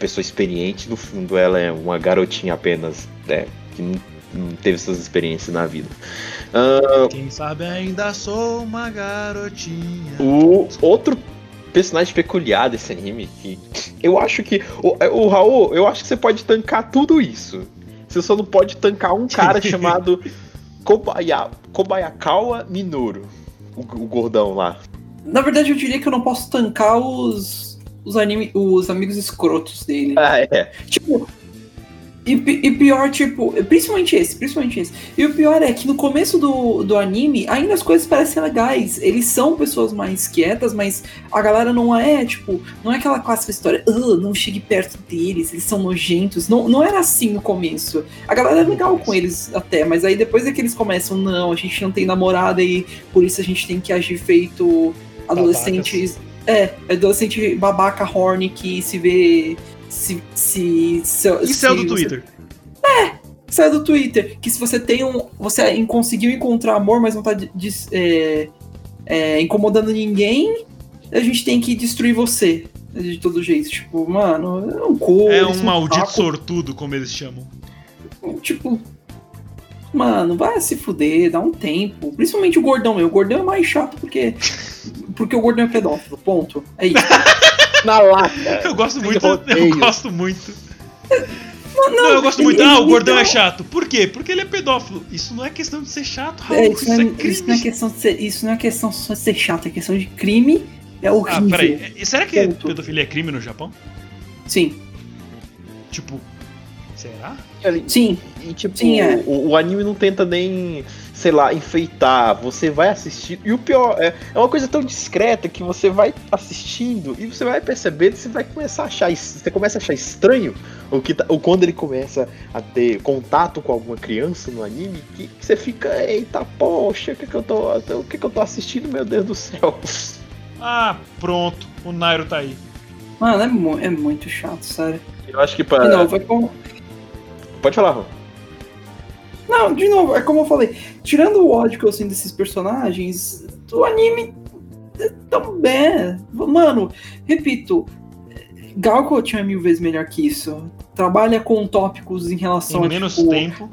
pessoa experiente, no fundo ela é uma garotinha apenas, né, que não, não teve essas experiências na vida. Ah,
Quem sabe ainda sou uma garotinha.
o outro personagem peculiar desse anime que eu acho que o, o Raul, eu acho que você pode tancar tudo isso. Você só não pode tancar um cara chamado Kobaya, Kobayakawa Minoru, o, o gordão lá.
Na verdade, eu diria que eu não posso tancar os, os, anime, os amigos escrotos dele.
Ah, é.
Tipo. E, e pior, tipo, principalmente esse, principalmente esse. E o pior é que no começo do, do anime, ainda as coisas parecem legais. Eles são pessoas mais quietas, mas a galera não é, tipo, não é aquela clássica história, "Ah, não chegue perto deles, eles são nojentos. Não, não era assim no começo. A galera é legal com eles até, mas aí depois é que eles começam, não, a gente não tem namorada e por isso a gente tem que agir feito adolescentes. É, adolescente babaca horny que se vê. Se. se, se
é o do
você-
Twitter.
Sai do Twitter. Que se você tem um. Você conseguiu encontrar amor, mas não tá de- de- é, é, incomodando ninguém, a gente tem que destruir você. De todo jeito. Tipo, mano, é um cu.
É um maldito sortudo, como eles chamam.
Tipo. Mano, vai se fuder, dá um tempo. Principalmente o gordão, meu. O gordão é mais chato porque. Porque o gordão é pedófilo. Ponto. É isso.
Na lata.
Eu gosto muito. Eu gosto muito.
Não,
Não, eu gosto muito.
ele
Ah, o gordão
dá-
é chato. Por quê? Porque ele é pedófilo. Isso não é questão de ser chato, Raul.
É,
isso,
isso, não
é
é,
crime.
isso não é questão de ser, isso não é questão só de ser chato, é questão de crime. É
Ah,
horrível.
peraí. E Será que
Ponto.
pedofilia é crime no Japão?
Sim,
Tipo, será?
sim.
E tipo,
Sim, é.
o, o anime não tenta nem, sei lá, enfeitar. Você vai assistir. E o pior, é, é uma coisa tão discreta que você vai assistindo e você vai percebendo, você vai começar a achar. Você começa a achar estranho o que tá, o quando ele começa a ter contato com alguma criança no anime, que, que você fica, eita, poxa, o que, que eu tô. O que, que eu tô assistindo, meu Deus do céu.
Ah, pronto. O Nairo tá aí.
Mano, é, mu- é muito chato, sério.
Eu acho que para.
novo, é como.
Pode falar, Ron.
Não, de novo, é como eu falei. Tirando o ódio que eu sinto desses personagens, o anime é tão bem. Mano, repito, Galcot é mil vezes melhor que isso. Trabalha com tópicos em relação
Em
a.
menos
tipo,
tempo.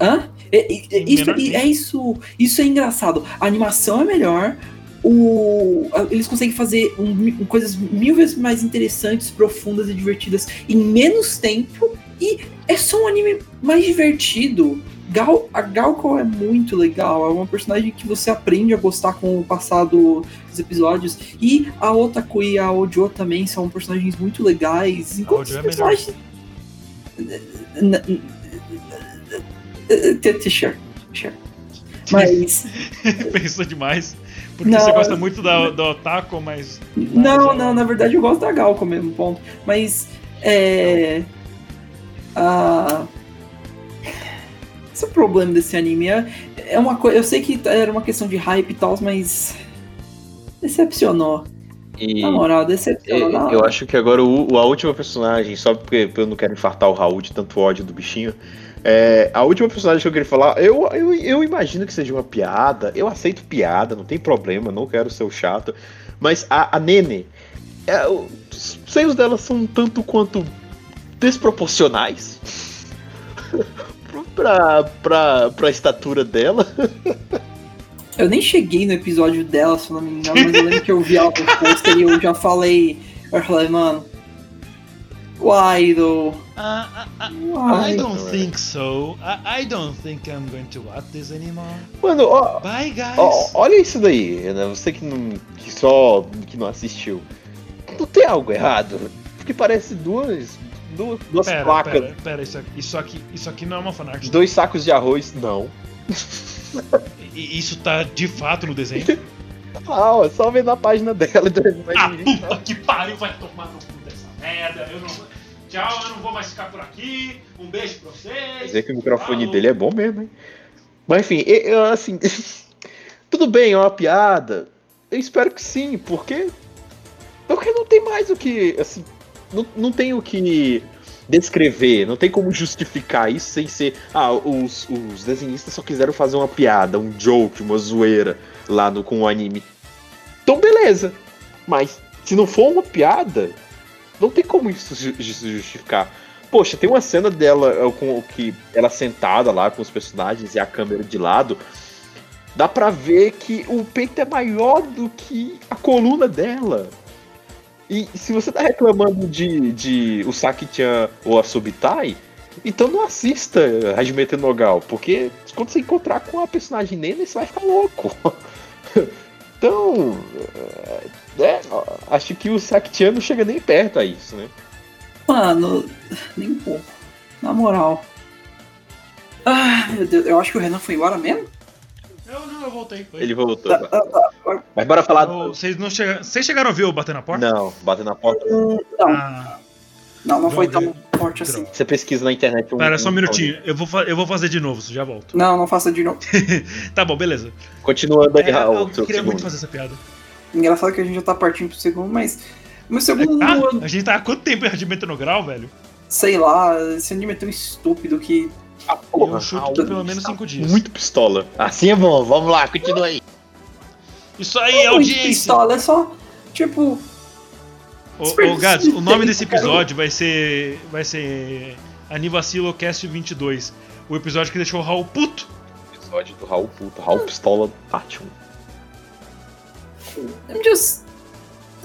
Hã? É, é- é- isso, é, é isso, isso é engraçado. A animação é melhor. O, eles conseguem fazer um coisas mil vezes mais interessantes, profundas e divertidas em menos tempo. E é só um anime mais divertido. Gal, a Galco é muito legal. É uma personagem que você aprende a gostar com o passar do- dos episódios. E a Otaku e a Ojo também são personagens muito legais. Enquanto
Ojo
os
é
personagens. Sure, sure. Mas.
Pensou demais. Porque
Não,
você gosta muito da, do Otaku, mas.
Não, não, na verdade eu gosto da Galco mesmo, ponto. Mas. É. A. Esse é o problema desse anime. É, é uma coisa. Eu sei que era uma questão de hype e tal, mas. Decepcionou.
E
Na moral, decepcionou. na-
eu acho que agora o, a última personagem, só porque eu não quero infartar o Raul de tanto ódio do bichinho. É, a última personagem que eu queria falar, eu, eu, eu imagino que seja uma piada. Eu aceito piada, não tem problema, não quero ser o chato. Mas a, a Nene, é, os seios dela são um tanto quanto desproporcionais pra, pra, pra estatura dela.
Eu nem cheguei no episódio dela, se eu não me engano, mas eu lembro que eu vi ela no pôster e eu já falei. Eu falei, mano. Why though?
Ah, ah, ah,
Why?
I don't think so. I, I don't think I'm going to watch this anymore.
Mano, ó,
Bye, guys.
ó, olha isso daí, né? Você que, não, que só que não assistiu. Não tem algo errado. Porque parece duas. Duas, duas
pera,
placas.
pera, pera, isso aqui, isso aqui, isso aqui não é uma fanart.
Dois sacos de arroz, não.
I- Isso tá de fato no desenho.
Ah, ó, só vendo a página dela. então
ah, puta que pariu, vai tomar no cu dessa merda. Eu não vou... Tchau, eu não vou mais ficar por aqui. Um beijo pra vocês.
Dizer que o microfone
Falou.
dele é bom mesmo, hein? Mas enfim, eu, eu, assim. tudo bem, é uma piada. Eu espero que sim, porque. Porque não tem mais o que. Assim, não, não tem o que descrever, não tem como justificar isso sem ser. Ah, os, os desenhistas só quiseram fazer uma piada, um joke, uma zoeira lá no, com o anime. Então, beleza. Mas se não for uma piada, não tem como isso ju- ju- justificar. Poxa, tem uma cena dela é, com o que ela sentada lá com os personagens e a câmera de lado. Dá pra ver que o peito é maior do que a coluna dela. E se você tá reclamando de, de o Saki-chan ou a Subitai, então não assista Hajime Nogal, porque quando você encontrar com a personagem nele, você vai ficar louco. então, é, é, acho que o Saki-chan não chega nem perto a isso, né?
Mano, nem um pouco. Na moral. Ah, meu Deus, eu acho que o Renan foi embora mesmo?
Eu não, eu voltei. Foi.
Ele voltou. Mas bora falar.
Vocês não chegaram. Vocês chegaram a ver o bater na porta?
Não, bater na porta.
hum, Não,
Ah,
não, não foi tão forte assim.
Você pesquisa na internet.
pera, só um minutinho. Eu vou, eu vou fazer de novo, já volto.
Não, não faça de novo.
Tá bom, beleza.
Continuando aí,
É,
Raul,
eu queria muito
segundo.
fazer essa piada.
Engraçado que a gente já tá partindo pro segundo, mas. Meu segundo,
Ah, a gente tá há quanto tempo em Radimento no grau, velho?
sei lá, esse anime é tão estúpido que.
Ah, porra,
eu chuto que pelo menos 5 dias.
Muito pistola. Assim é bom, vamos lá, continua aí.
Isso aí,
Não é muito
audiência!
pistola, é só. Tipo.
Ô, ô Gads, o nome desse episódio vai ser. Vai ser. Anivacilocast 22. O episódio que deixou o Raul puto.
Episódio do Raul Puta, Raul Pistola, 1.
I'm just.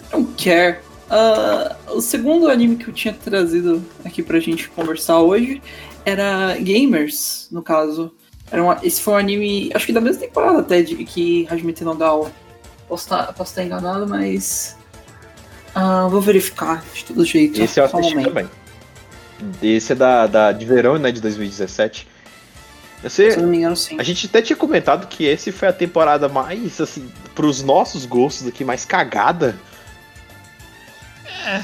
I don't care. Ah, o segundo anime que eu tinha trazido aqui pra gente conversar hoje era Gamers, no caso. Era uma- esse foi um anime, acho que da mesma temporada até de que Hajime Tenogal. Posso estar posso estar enganado, mas. ah, vou verificar de todo jeito.
Esse eu
um
assisti
momento.
também. Esse é da, da, de verão, né, de 2017. Esse,
Se eu não me engano, sim.
a gente até tinha comentado que esse foi a temporada mais, assim, pros nossos gostos aqui, mais cagada. É,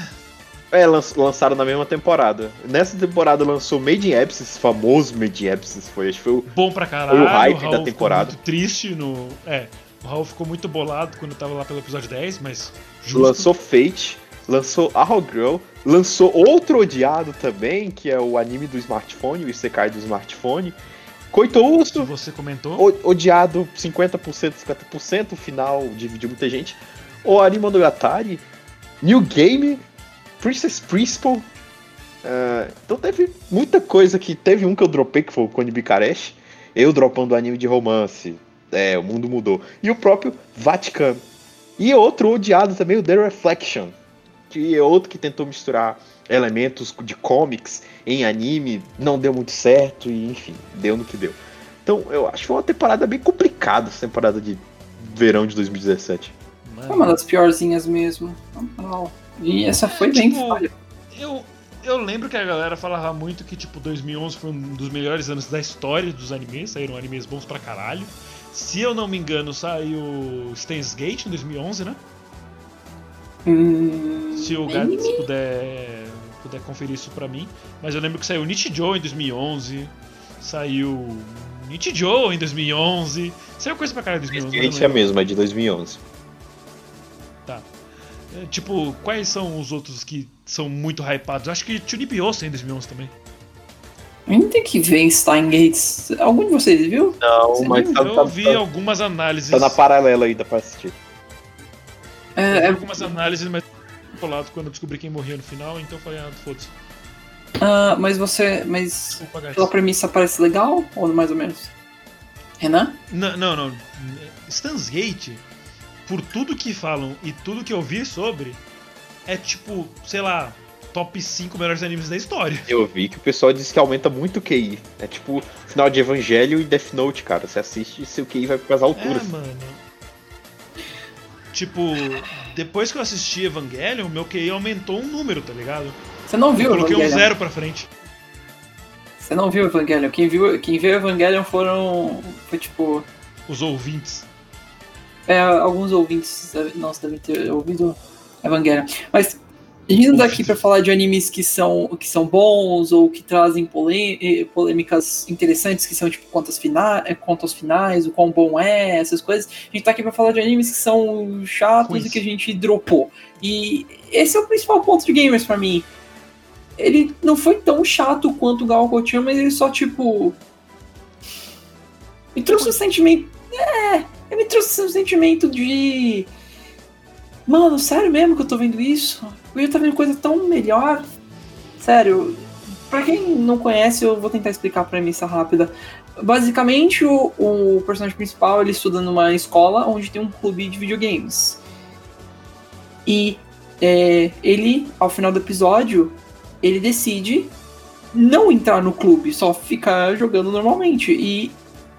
lan- lançaram na mesma temporada. Nessa temporada lançou Made in Abyss, famoso Made in Abyss, foi, acho que foi o
Bom pra caralho.
Foi o hype
Raul
da
ficou
temporada.
muito triste no. É. O Raul ficou muito bolado quando tava lá pelo episódio 10, mas. Justo.
lançou Fate, lançou Arrow Girl, lançou outro odiado também, que é o anime do smartphone, o Isekai do smartphone. Coitouso,
você comentou.
o- odiado 50%, 50%, o final dividiu muita gente. O Animonogatari, New Game, Princess Principal. Uh, então teve muita coisa que. Teve um que eu dropei, que foi o Cone Bicaresh. Eu dropando anime de romance. É, o mundo mudou. E o próprio Vaticano. E outro odiado também, o The Reflection. Que é outro que tentou misturar elementos de comics em anime. Não deu muito certo e, enfim, deu no que deu. Então eu acho que foi uma temporada bem complicada essa temporada de verão de 2017.
Foi uma das piorzinhas mesmo. E essa foi é, bem tipo, falha.
Eu, eu lembro que a galera falava muito que, tipo, 2011 foi um dos melhores anos da história dos animes, saíram animes bons pra caralho. Se eu não me engano, saiu Steins Gate em 2011, né?
Hum,
Se o Gats puder, puder conferir isso pra mim. Mas eu lembro que saiu Nichijou em 2011, saiu Nichijou em 2011, saiu coisa pra caralho em 2011.
Gate é mesmo, é de 2011.
Tá. É, tipo, quais são os outros que são muito hypados? Acho que Tunibio em 2011 também.
Ainda tem que ver Stein Gates. Algum de vocês viu?
Não, Você mas
tá, Eu tá, vi tá, algumas análises.
Tá na paralela ainda pra assistir.
É, eu vi é... algumas análises, mas colado quando eu descobri quem morria no final, então eu falei, ah, foda-se.
Ah, mas você. Mas pela premissa parece legal? Ou mais ou menos? Renan?
Não, não, não. Stans Gate por tudo que falam e tudo que eu vi sobre, é tipo, sei lá, top 5 melhores animes da história.
Eu vi que o pessoal diz que aumenta muito o QI. É tipo final de Evangelho e Death Note, cara. Você assiste e seu QI vai para as alturas.
É, mano. Tipo, depois que eu assisti Evangelho, meu QI aumentou um número, tá ligado?
Você não viu
eu coloquei um zero pra frente.
Você não viu Evangelho? Quem viu, quem viu Evangelho foram. Foi tipo.
Os ouvintes.
É, alguns ouvintes nossa, devem ter ouvido Evangelion. Mas vindo daqui para falar de animes que são, que são bons ou que trazem eh, polêmicas interessantes, que são tipo contas, fina eh, contas finais, o quão bom é, essas coisas, a gente tá aqui para falar de animes que são chatos e que a gente dropou. E esse é o principal ponto de gamers para mim. Ele não foi tão chato quanto o Gal Coutinho, mas ele só, tipo. Me trouxe um sentimento. É, me trouxe um sentimento de. Mano, sério mesmo que eu tô vendo isso? Eu ia estar vendo coisa tão melhor. Sério, pra quem não conhece, eu vou tentar explicar a premissa rápida. Basicamente, o, o personagem principal ele estuda numa escola onde tem um clube de videogames. E é, ele, ao final do episódio, ele decide não entrar no clube, só ficar jogando normalmente. E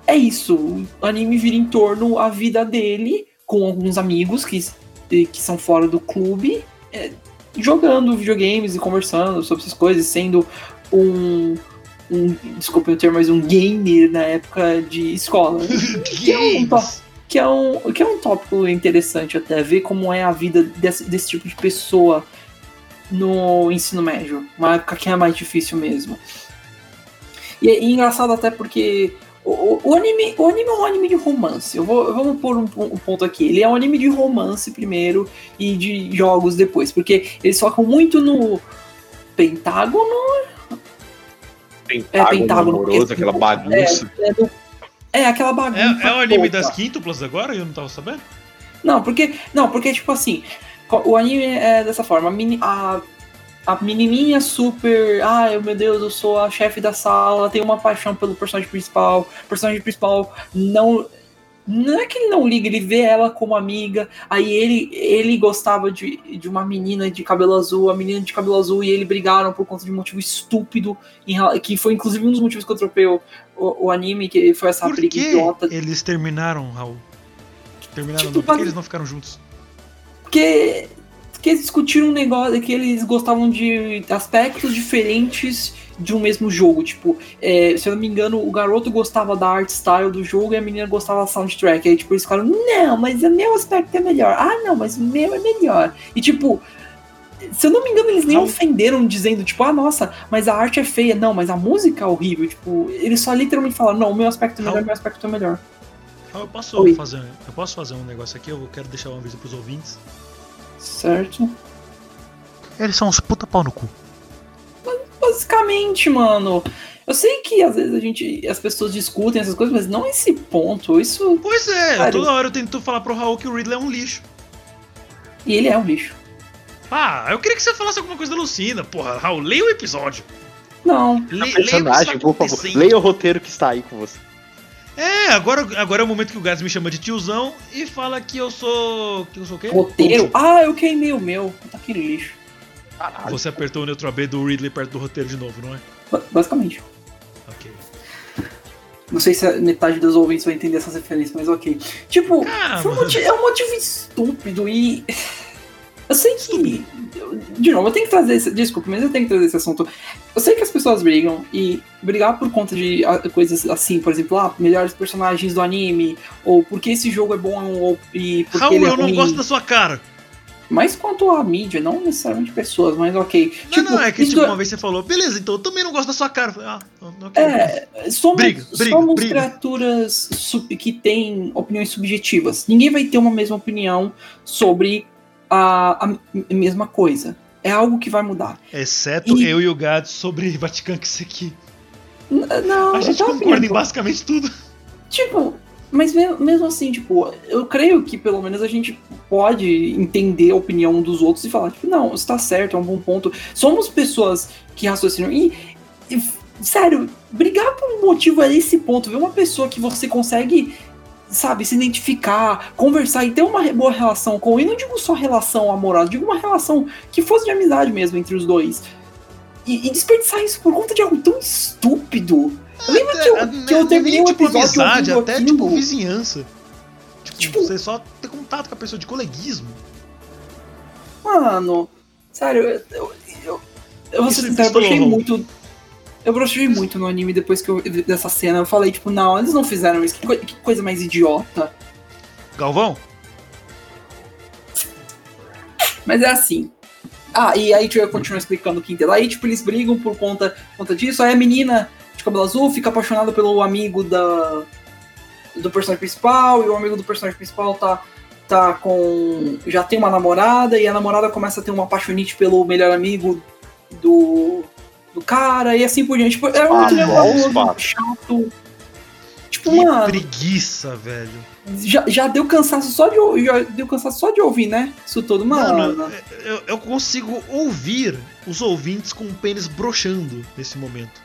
é isso. O anime vira em torno a vida dele com alguns amigos que, que são fora do clube, é, jogando videogames e conversando sobre essas coisas, sendo um. um desculpa o termo, mas um gamer na época de escola. que, é um, que, é um, que é um tópico interessante até, ver como é a vida desse, desse tipo de pessoa no ensino médio. Uma época que é mais difícil mesmo. E é engraçado até porque o, o, anime, o anime é um anime de romance. Eu vou, vamos pôr um, um, ponto aqui. Ele é um anime de romance primeiro e de jogos depois. Porque eles focam muito no Pentágono.
Pentágono, é, Pentágono amoroso, aquela bagunça.
É, é, do, é, aquela bagunça.
É, é o anime das quíntuplas agora? Eu não tava sabendo?
Não, porque. Não, porque, tipo assim. O anime é dessa forma. A, mini, a a menininha super, ai meu Deus, eu sou a chefe da sala, tem uma paixão pelo personagem principal. O personagem principal não não é que ele não liga, ele vê ela como amiga. Aí ele ele gostava de, de uma menina de cabelo azul, a menina de cabelo azul, e ele brigaram por conta de um motivo estúpido, que foi inclusive um dos motivos que eu tropei o, o, anime, que foi essa
por
briga
que idiota. Eles terminaram, Raul. Terminaram, tipo, não, por que eles não ficaram juntos?
Porque que eles discutiram um negócio que eles gostavam de aspectos diferentes de um mesmo jogo. Tipo, é, se eu não me engano, o garoto gostava da art style do jogo e a menina gostava da soundtrack. Aí, tipo, eles ficaram, não, mas o meu aspecto é melhor. Ah, não, mas o meu é melhor. E, tipo, se eu não me engano, eles nem ofenderam dizendo, tipo, ah, nossa, mas a arte é feia. Não, mas a música é horrível. Tipo, eles só literalmente falaram, não, o meu aspecto é melhor, o meu aspecto é melhor.
Eu posso, fazer, eu posso fazer um negócio aqui, eu quero deixar um aviso pros ouvintes.
Certo.
Eles são uns puta pau no cu.
Basicamente, mano. Eu sei que às vezes a gente. as pessoas discutem essas coisas, mas não esse ponto. Isso.
Pois é, cara, toda hora eu tento falar pro Raul que o Ridley é um lixo.
E ele é um lixo.
Ah, eu queria que você falasse alguma coisa da Lucina. Porra, Raul, leia o episódio.
Não.
Le, leia
Personagem, por favor. Leia o roteiro que está aí com você.
É, agora, agora é o momento que o Gás me chama de tiozão e fala que eu sou. que eu sou o quê?
Roteiro? Ah, eu queimei o meu. Tá aquele lixo.
Caralho.
Você apertou o Neutral B do Ridley perto do roteiro de novo, não é?
Ba- Basicamente.
Ok.
Não sei se a metade dos ouvintes vai entender essas referências, mas ok. Tipo,
Ah,
foi um motivo- é um motivo estúpido e. Eu sei que. De novo, eu tenho que trazer esse. Desculpa, mas eu tenho que trazer esse assunto. Eu sei que as pessoas brigam e brigar por conta de ah, coisas assim, por exemplo, ah, melhores personagens do anime, ou porque esse jogo é bom, ou e porque
Raul,
ele é
eu não
ruim.
gosto da sua cara.
Mas quanto à mídia, não necessariamente pessoas, mas ok.
Não, não, é que tipo, uma vez você falou, beleza, então eu também não gosto da sua cara. Ah, ok.
É, somos,
Briga, briga,
somos
briga.
criaturas que têm opiniões subjetivas. Ninguém vai ter uma mesma opinião sobre a, a mesma coisa. É algo que vai mudar.
Exceto
E-
eu e o Gads sobre Vatican que isso aqui.
Não,
A gente concorda em
afim, pô.
basicamente tudo.
Tipo, mas me- mesmo assim, tipo, eu creio que pelo menos a gente pode entender a opinião dos outros e falar, tipo, não, isso tá certo, é um bom ponto. Somos pessoas que raciocinam. E, e, sério, brigar por um motivo é esse ponto. Ver uma pessoa que você consegue, sabe, se identificar, conversar e ter uma boa relação com. E não digo só relação amorosa, digo uma relação que fosse de amizade mesmo entre os dois. E, e desperdiçar isso por conta de algo tão estúpido. Eu lembro que eu, que eu
Nem-
terminei
nem,
o
tipo
episódio
amizade, até
aquilo.
tipo vizinhança. Tipo,
Tipo-
você só ter contato com a pessoa de coleguismo.
Mano, sério, eu, eu, eu, eu vou ser sincero, eu
Raul.
muito. Eu brochei muito no anime depois que eu dessa cena. Eu falei, tipo, não, eles não fizeram isso. Que, coi- que coisa mais idiota.
Galvão?
Mas é assim. Ah, e aí, tipo, eu continuo explicando o Quintel. Aí, tipo, eles brigam por conta, conta disso. Aí a menina de cabelo azul fica apaixonada pelo amigo da, do personagem principal. E o amigo do personagem principal tá, tá com. Já tem uma namorada. E a namorada começa a ter uma apaixonite pelo melhor amigo do, do cara. E assim por diante. Tipo, é um
Ah, fato.
chato. Tipo,
Que
mano,
preguiça, velho.
já, já deu cansaço só de já deu cansaço só de ouvir, né? Isso tudo, mano.
Mano, eu, eu consigo ouvir os ouvintes com o pênis broxando nesse momento.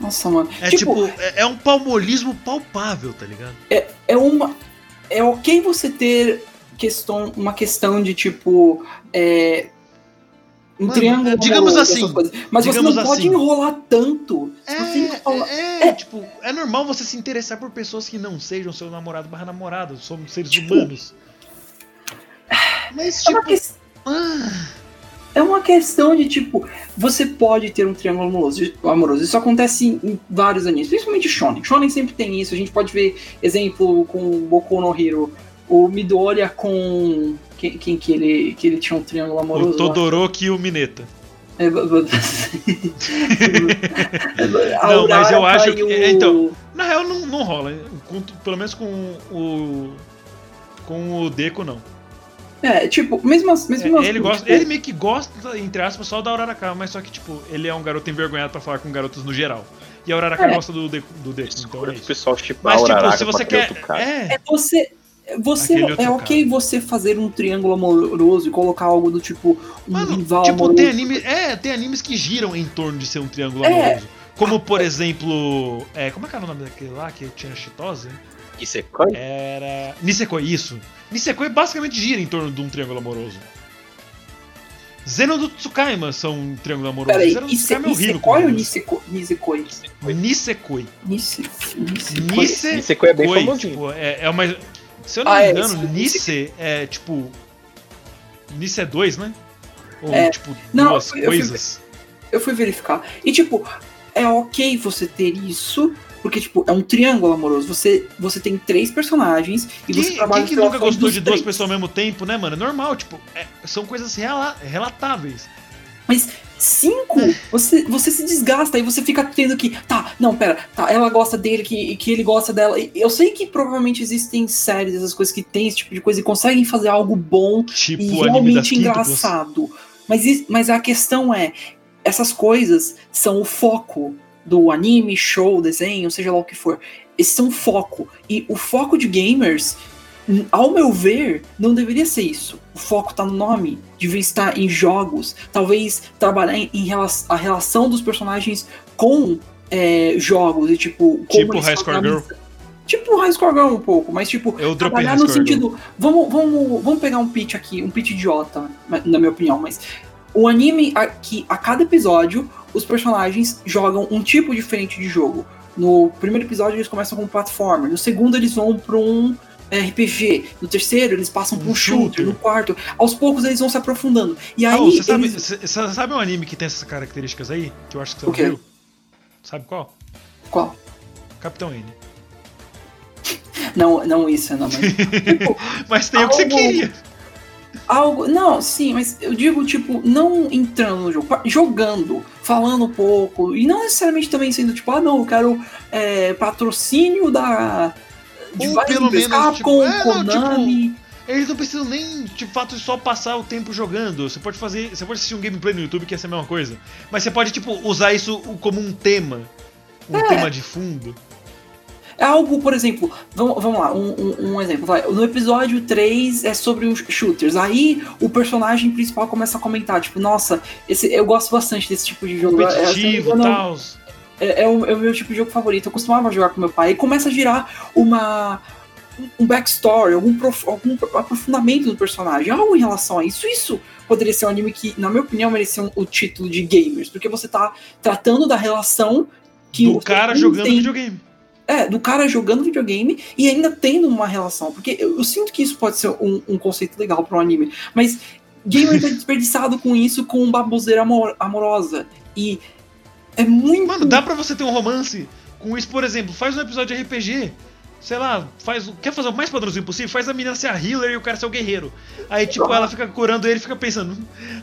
Nossa, mano.
É tipo, é, é um palmolismo palpável, tá ligado?
é uma. É ok você ter questão, uma questão de tipo. É, um
Mano,
triângulo.
é, digamos
amoroso,
assim.
Mas você
digamos
não pode
assim.
enrolar tanto. Se você
É,
enrola-
é, é, tipo, é normal você se interessar por pessoas que não sejam seu namorado barra namorada, somos seres
Tipo,
humanos. Mas,
é, uma
tipo,
ques-
ah,
é uma questão de tipo. Você pode ter um triângulo amoroso. amoroso. Isso acontece em, em vários animes, principalmente Shonen. Shonen sempre tem isso. A gente pode ver exemplo com Boku no Hero. O Midoriya com. Quem, quem que, ele, que ele tinha um triângulo amoroso?
o Todoroki e o Mineta.
É,
Não, mas eu acho que-
o-
então, Na real, não, não rola. Com- pelo menos com o. Com o Deco, não.
É, tipo, mesmo, as- mesmo
É,
assim,
ele, gosta,
tipo,
ele meio que gosta, entre aspas, só da Uraraka, mas só que, tipo, ele é um garoto envergonhado pra falar com garotos no geral. E a Uraraka
É.
gosta do Deco, do Deco então é
do
isso.
pessoal tipo
Mas, tipo, se você quer. É,
é você. Você é ok você fazer um triângulo amoroso e colocar algo do tipo um
Mano,
rival
tipo,
amoroso.
tem anime, é, tem animes que giram em torno de ser um triângulo
É.
amoroso. Como, por exemplo. É, como é que era o nome daquele lá que tinha chitose?
Coisa?
Era. Nisekoi, isso. Nisekoi basicamente gira em torno de um triângulo amoroso. Zeno do Tsukaima são um triângulo amoroso.
Peraí,
Zeno do Tsukaima é horrível.
Isekoi
com
ou. Nisekoi? Nisekoi?
Nisekoi.
Nise- Nisekoi.
Nisekoi.
Nisekoi é bem famosinho.
tipo, é, é uma. Se eu não
Ah,
me
é,
engano,
esse-
Nise é tipo. Nise é dois, né? Ou
É.
tipo,
Não,
duas
eu fui-
coisas.
Eu fui verificar. E tipo, é ok você ter isso, porque tipo, é um triângulo amoroso. Você, você tem três personagens e você
Quem,
trabalha
quem que nunca gostou de duas
três.
pessoas ao mesmo tempo, né, mano? É normal, tipo, é- são coisas rela- relatáveis.
Mas cinco, você, você se desgasta e você fica tendo que. Tá, não, pera, tá, ela gosta dele, que, que ele gosta dela. Eu sei que provavelmente existem séries, essas coisas que tem esse tipo de coisa e conseguem fazer algo bom
Tipo
e realmente engraçado. Mas, mas a questão é, essas coisas são o foco do anime, show, desenho, seja lá o que for. Esses são o foco. E o foco de gamers Ao meu ver, não deveria ser isso. O foco tá no nome, devia estar em jogos, talvez trabalhar em, em rela- a relação dos personagens com é, jogos e tipo.
Tipo High Score Girl.
Tipo High Score Girl um pouco, mas tipo,
Eu
trabalhar no
Score Girl.
sentido. Vamos, vamos, vamos pegar um pitch aqui, um pitch idiota, na minha opinião, mas o anime aqui, a cada episódio, os personagens jogam um tipo diferente de jogo. No primeiro episódio eles começam com um platformer, no segundo eles vão para um RPG, no terceiro eles passam para um
Um
shooter, no quarto, aos poucos eles vão se aprofundando. E aí
Raul, você sabe,
eles-
cê- cê sabe um anime que tem essas características aí? Que eu acho que você não viu? Sabe qual?
Qual?
Capitão N.
Não, não isso, não, mas tipo,
Mas tem o que você
Algo-
queria.
Algo. Não, sim, mas eu digo, tipo, não entrando no jogo, jogando, falando um pouco, e não necessariamente também sendo, tipo, ah, não, eu quero é, patrocínio da. De
Ou pelo menos, tipo, é, não,
Konami.
Eles não precisam nem, de fato, só passar o tempo jogando. Você pode fazer. Você pode assistir um gameplay no YouTube que ser a mesma coisa. Mas você pode, tipo, usar isso como um tema. Um
É.
tema de fundo.
É algo, por exemplo, vamos, vamos lá, um, um- um exemplo. Vai. No episódio 3 é sobre os shooters. Aí o personagem principal começa a comentar, tipo, nossa, esse, eu gosto bastante desse tipo de jogo. É, se
Competitivo
eu
e
não
tal.
É, é o, é o meu tipo de jogo favorito. Eu costumava jogar com meu pai. E começa a girar uma um backstory, algum, prof- algum aprofundamento do personagem, algo em relação a isso. Isso poderia ser um anime que, na minha opinião, merecia um- o título de gamers, porque você tá tratando da relação que
Do cara jogando
têm.
videogame.
É, do cara jogando videogame e ainda tendo uma relação. Porque eu, eu sinto que isso pode ser um, um conceito legal para um anime. Mas gamer tá desperdiçado com isso, com baboseira amor- amorosa. E é muito.
Mano, dá pra você ter um romance com isso, por exemplo, faz um episódio de RPG. Sei lá, faz. Quer fazer o mais padrãozinho possível? Faz a menina ser a healer e o cara ser o guerreiro. Aí, tipo, ela fica curando ele e fica pensando: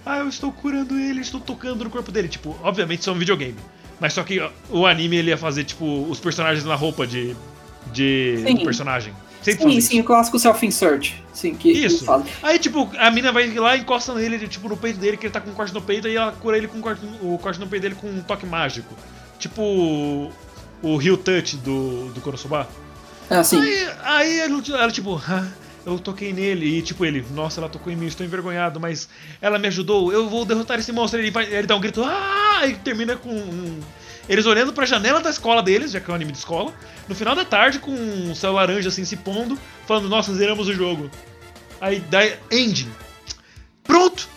Ah, eu estou curando ele, estou tocando no corpo dele. Tipo, obviamente isso é um videogame. Mas só que ó, o anime ele ia fazer, tipo, os personagens na roupa de. de
Sim.
personagem. Sempre
Sim, sim, o clássico self-insert. Sim, que,
Isso.
fala.
Aí, tipo, a mina vai lá e encosta nele, tipo, no peito dele, que ele tá com um corte no peito, e ela cura ele com um corte, o corte no peito dele com um toque mágico. Tipo o, o Rio Touch do, do Konosuba.
Ah, sim.
Aí, aí ela, ela, tipo, "Ah, eu toquei nele, e tipo, ele, nossa, ela tocou em mim, estou envergonhado, mas ela me ajudou, eu vou derrotar esse monstro. Ele, vai, ele dá um grito, ah! E termina com. um- eles olhando pra janela da escola deles, já que é um anime de escola, no final da tarde, com um céu laranja assim se pondo, falando, nossa, zeramos o jogo. Aí dá ending. Pronto!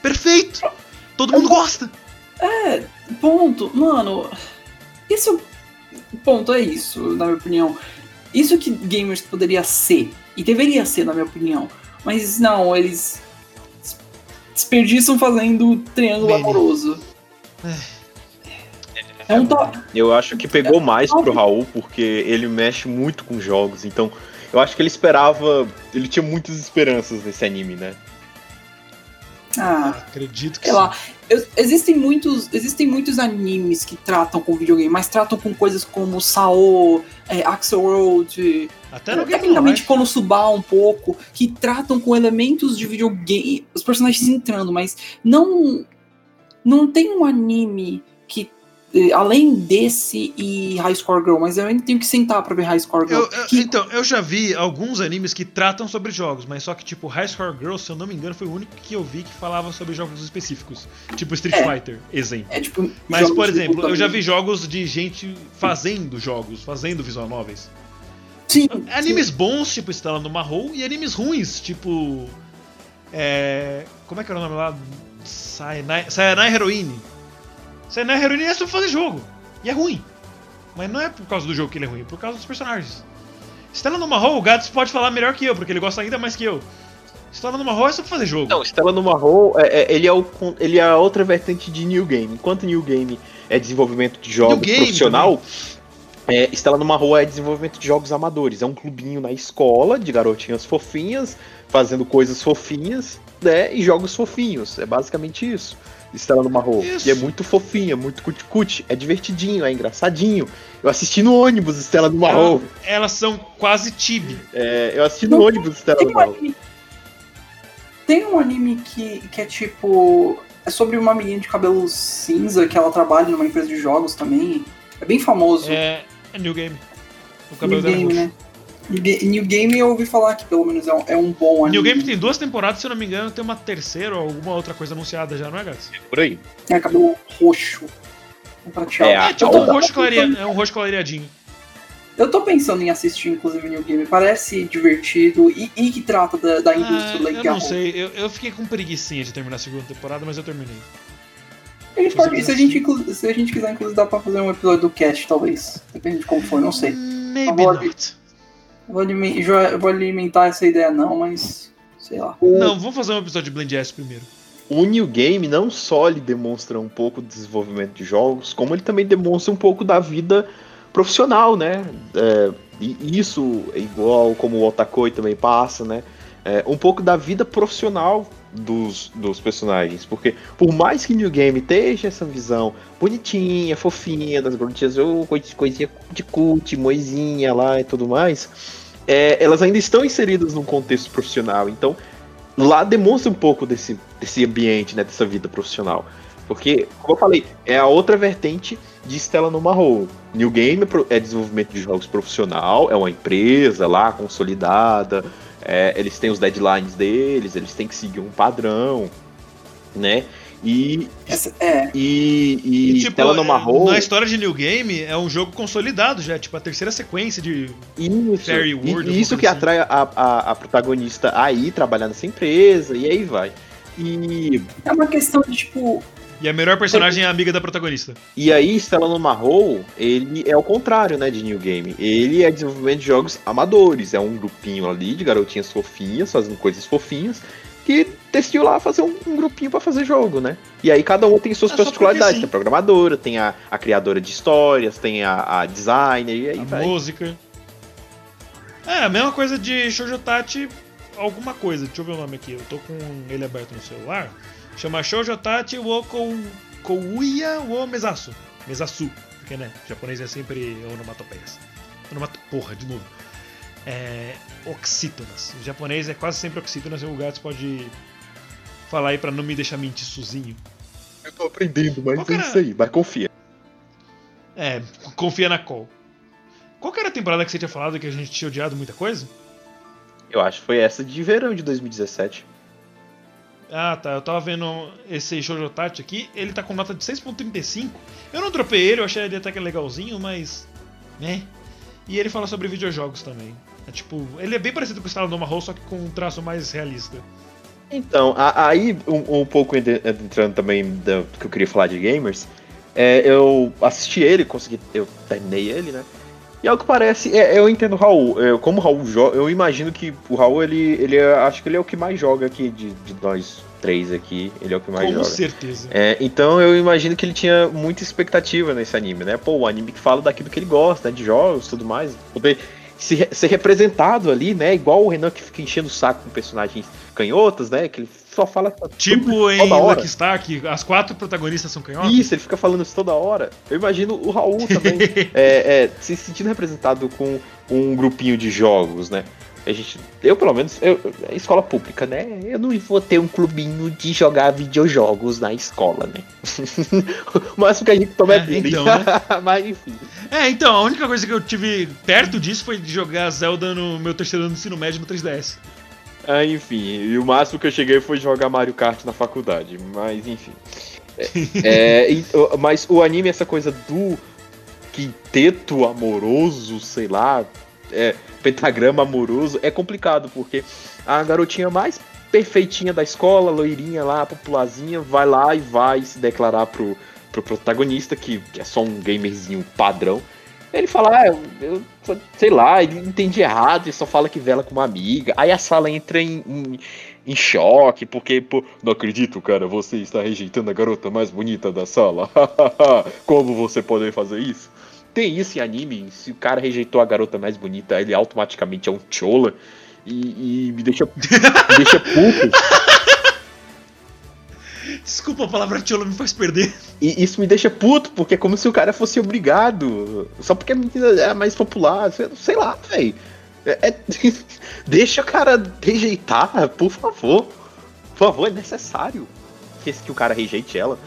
Perfeito! Todo mundo gosta!
Ponto. Mano, esse é o ponto, é isso, na minha opinião. Isso que gamers poderia ser. E deveria ser, na minha opinião. Mas não, eles des- desperdiçam fazendo triângulo
Meme.
amoroso. É um to...
Eu acho que pegou mais pro Raul, porque ele mexe muito com jogos, então eu acho que ele esperava. Ele tinha muitas esperanças nesse anime, né?
Ah,
Acredito que
sei lá. Eu- existem, muitos, existem muitos animes que tratam com videogame, mas tratam com coisas como Sao, é, Axel World,
Até no Game
tecnicamente. Konosuba um pouco, que tratam com elementos de videogame, os personagens entrando, mas não não tem um anime que além desse e High Score Girl, mas eu ainda tenho que sentar pra ver High Score Girl.
Eu- eu-
que-
então, eu já vi alguns animes que tratam sobre jogos, mas só que, tipo, High Score Girl, se eu não me engano, foi o único que eu vi que falava sobre jogos específicos. Tipo Street
É.
Fighter, exemplo.
é tipo
Mas, por exemplo, eu já vi jogos de gente fazendo jogos, fazendo visual novels.
Sim,
Animes bons, tipo Estela no Marrow, e animes ruins, tipo. É. Como é que era o nome lá? Sayanai Sayanai Heroine. Sayanai Heroine é sobre fazer jogo. E é ruim. Mas não é por causa do jogo que ele é ruim, é por causa dos personagens. Estela no Marrow, o Gats pode falar melhor que eu, porque ele gosta ainda mais que eu. Estela no Marrow é sobre fazer jogo.
Não, Stella no Marrow, é, é- ele, é o, ele é a outra vertente de New Game. Enquanto New Game é desenvolvimento de jogos
Game
profissional, é, Stella no Marrow é desenvolvimento de jogos amadores. É um clubinho na escola de garotinhas fofinhas, fazendo coisas fofinhas, né? E jogos fofinhos. É basicamente isso. Stella no Marrow.
Isso.
E é muito fofinha, muito cuti-cuti. É divertidinho, é engraçadinho. Eu assisti no ônibus Stella no Marrow.
Elas são quase tibi.
É, eu assisti no ônibus
Tem
no
um
Marrow.
anime, tem um anime que, que é tipo. É sobre uma menina de cabelo cinza que ela trabalha numa empresa de jogos também. É bem famoso.
É, é New Game. O
New
cabelo dela é
Game,
roxo.
New Game eu ouvi falar que pelo menos é um, é um bom anime.
New Game tem duas temporadas, se eu não me engano, tem uma terceira ou alguma outra coisa anunciada já, não é, Gats?
Por aí.
É, cabelo roxo. Um.
É,
É, tipo
eu
um roxo clareado, é um roxo clareadinho.
Eu tô pensando em assistir, inclusive, New Game. Parece divertido e, e que trata da, da
Ah,
indústria
eu
legal.
não sei, eu, eu fiquei com preguicinha de terminar a segunda temporada, mas eu terminei.
A gente
Se
pode- se, a gente, se a gente quiser, inclusive, dá pra fazer um episódio do cast, talvez. Depende de como for, não sei.
Maybe
Agora-
not.
Eu vou, alime- jo- eu vou alimentar essa ideia, não, mas. Sei lá.
Não, vamos fazer um episódio de Blend S primeiro.
O New Game não só ele demonstra um pouco do desenvolvimento de jogos, como ele também demonstra um pouco da vida profissional, né? É, e isso é igual como o Otakoi também passa, né? É, um pouco da vida profissional dos, dos personagens. Porque por mais que New Game esteja essa visão bonitinha, fofinha, das garotinhas, oh, cois- coisinha de cult, moisinha lá e tudo mais, é, elas ainda estão inseridas num contexto profissional. Então, lá demonstra um pouco desse, desse ambiente, né, dessa vida profissional. Porque, como eu falei, é a outra vertente de Stella no Marrow. New Game é é desenvolvimento de jogos profissional, é uma empresa lá consolidada, é, eles têm os deadlines deles, eles têm que seguir um padrão, né? E,
Essa, é.
e, e,
E, tipo,
Stella no
é,
Marrow,
na história de New Game, é um jogo consolidado já, tipo a terceira sequência de.
isso,
Fairy
e-
World,
e isso que
assim.
atrai a, a, a protagonista a ir trabalhar nessa empresa, e aí vai. E
É uma questão de, tipo.
E a melhor personagem é a amiga da protagonista.
E aí, Stella no Marrow, ele é o contrário, né, de New Game. Ele é desenvolvimento de jogos amadores. É um grupinho ali de garotinhas fofinhas, fazendo coisas fofinhas, que decidiu lá fazer um, um grupinho pra fazer jogo, né? E aí cada um tem suas
É
particularidades. Tem a programadora, tem a, a criadora de histórias, tem a, a designer, e aí
a
vai.
música. É, a mesma coisa de Shoujo Tati, alguma coisa. Deixa eu ver o nome aqui. Eu tô com ele aberto no celular. Chama Shoujo Tati wo Kou- Kouya wo Mesasu. Mesasu. Porque, né, japonês é sempre onomatopeias. Onomato... Porra, de novo. É... Oxítonas. Em japonês é quase sempre oxítonas. O Gats pode falar aí pra não me deixar mentir sozinho.
Eu tô aprendendo, mas é isso aí, mas confia.
É, confia na call. Qual que era a temporada que você tinha falado que a gente tinha odiado muita coisa?
Eu acho que foi essa de verão de 2017.
Ah, tá. Eu tava vendo esse Shoujo Tati aqui. Ele tá com nota de 6.35. Eu não dropei ele, eu achei ele até que legalzinho, mas. né? E ele fala sobre videojogos também. É tipo, ele é bem parecido com o Stella no Marrow, só que com um traço mais realista.
Então, a- aí um, um pouco ent- entrando também do que eu queria falar de gamers, é, eu assisti ele, consegui, eu terminei ele, né? E ao que parece, é, eu entendo o Raul. é, como o Raul joga, eu imagino que o Raul, ele, ele é, acho que ele é o que mais joga aqui de, de nós três aqui. Ele é o que mais
com
joga.
certeza.
É, então eu imagino que ele tinha muita expectativa nesse anime, né? Pô, o anime que fala daquilo que ele gosta, né? De jogos e tudo mais. Poder ser representado ali, né? Igual o Renan que fica enchendo o saco com personagens canhotas, né? Que ele só fala.
Tipo em. Lucky que as quatro protagonistas são canhotas.
Isso, ele fica falando isso toda hora. Eu imagino o Raul também é, é, se sentindo representado com um grupinho de jogos, né? A gente, eu pelo menos, eu, é escola pública, né? Eu não vou ter um clubinho de jogar videojogos na escola, né? o máximo que a gente toma é,
É, então, né?
Mas enfim.
É, então, a única coisa que eu tive perto disso foi de jogar Zelda no meu terceiro ano de ensino médio no 3DS.
Ah, enfim, e o máximo que eu cheguei foi jogar Mario Kart na faculdade, mas enfim. É, é, mas o anime, essa coisa do quinteto amoroso, sei lá, é, pentagrama amoroso, é complicado, porque a garotinha mais perfeitinha da escola, loirinha lá, popularzinha, vai lá e vai se declarar pro, pro protagonista, que, que é só um gamerzinho padrão. Ele fala, ah, eu, eu sei lá, ele entende errado e só fala que vela com uma amiga. Aí a sala entra em, em, em choque, porque, pô, não acredito, cara, você está rejeitando a garota mais bonita da sala. Como você pode fazer isso? Tem isso em anime, se o cara rejeitou a garota mais bonita, ele automaticamente é um chola. E, e me deixa, me deixa puto.
Desculpa, a palavra tiola me faz perder.
E isso me deixa puto, porque é como se o cara fosse obrigado. Só porque a menina é mais popular. sei- lá, velho. É, é- deixa o cara rejeitar, por favor. Por favor, é necessário que, que o cara rejeite ela.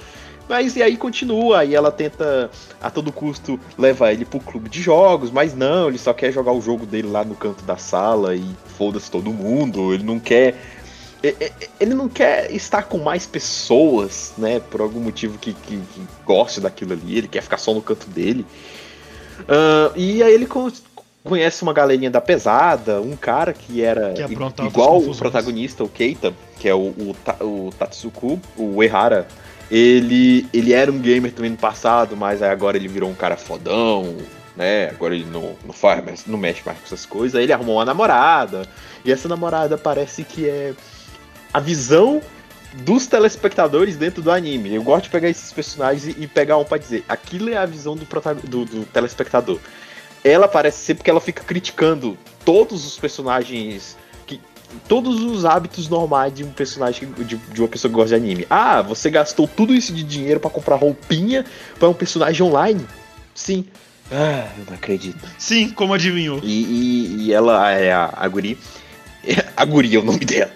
Mas e aí continua, e ela tenta a todo custo levar ele pro clube de jogos, mas não, ele só quer jogar o jogo dele lá no canto da sala e foda-se todo mundo, ele não quer ele não quer estar com mais pessoas, né? Por algum motivo que, que, que goste daquilo ali, ele quer ficar só no canto dele. Uh, e aí ele conhece uma galerinha da pesada, um cara que era que igual o protagonista, o Keita, que é o, o, o Tatsuku, o Ehara. Ele, ele era um gamer também no passado, mas agora ele virou um cara fodão, né? Agora ele não, não faz, não mexe mais com essas coisas. Aí ele arrumou uma namorada, e essa namorada parece que é a visão dos telespectadores dentro do anime. Eu gosto de pegar esses personagens e, pegar um pra dizer, aquilo é a visão do, do, do telespectador. Ela parece ser porque ela fica criticando todos os personagens que todos os hábitos normais de um personagem de, de, uma pessoa que gosta de anime. Ah, você gastou tudo isso de dinheiro para comprar roupinha para um personagem online? Sim. Ah, eu não acredito.
Sim, como adivinhou.
E, e, e ela é a, a Guri. A Guri é o nome dela.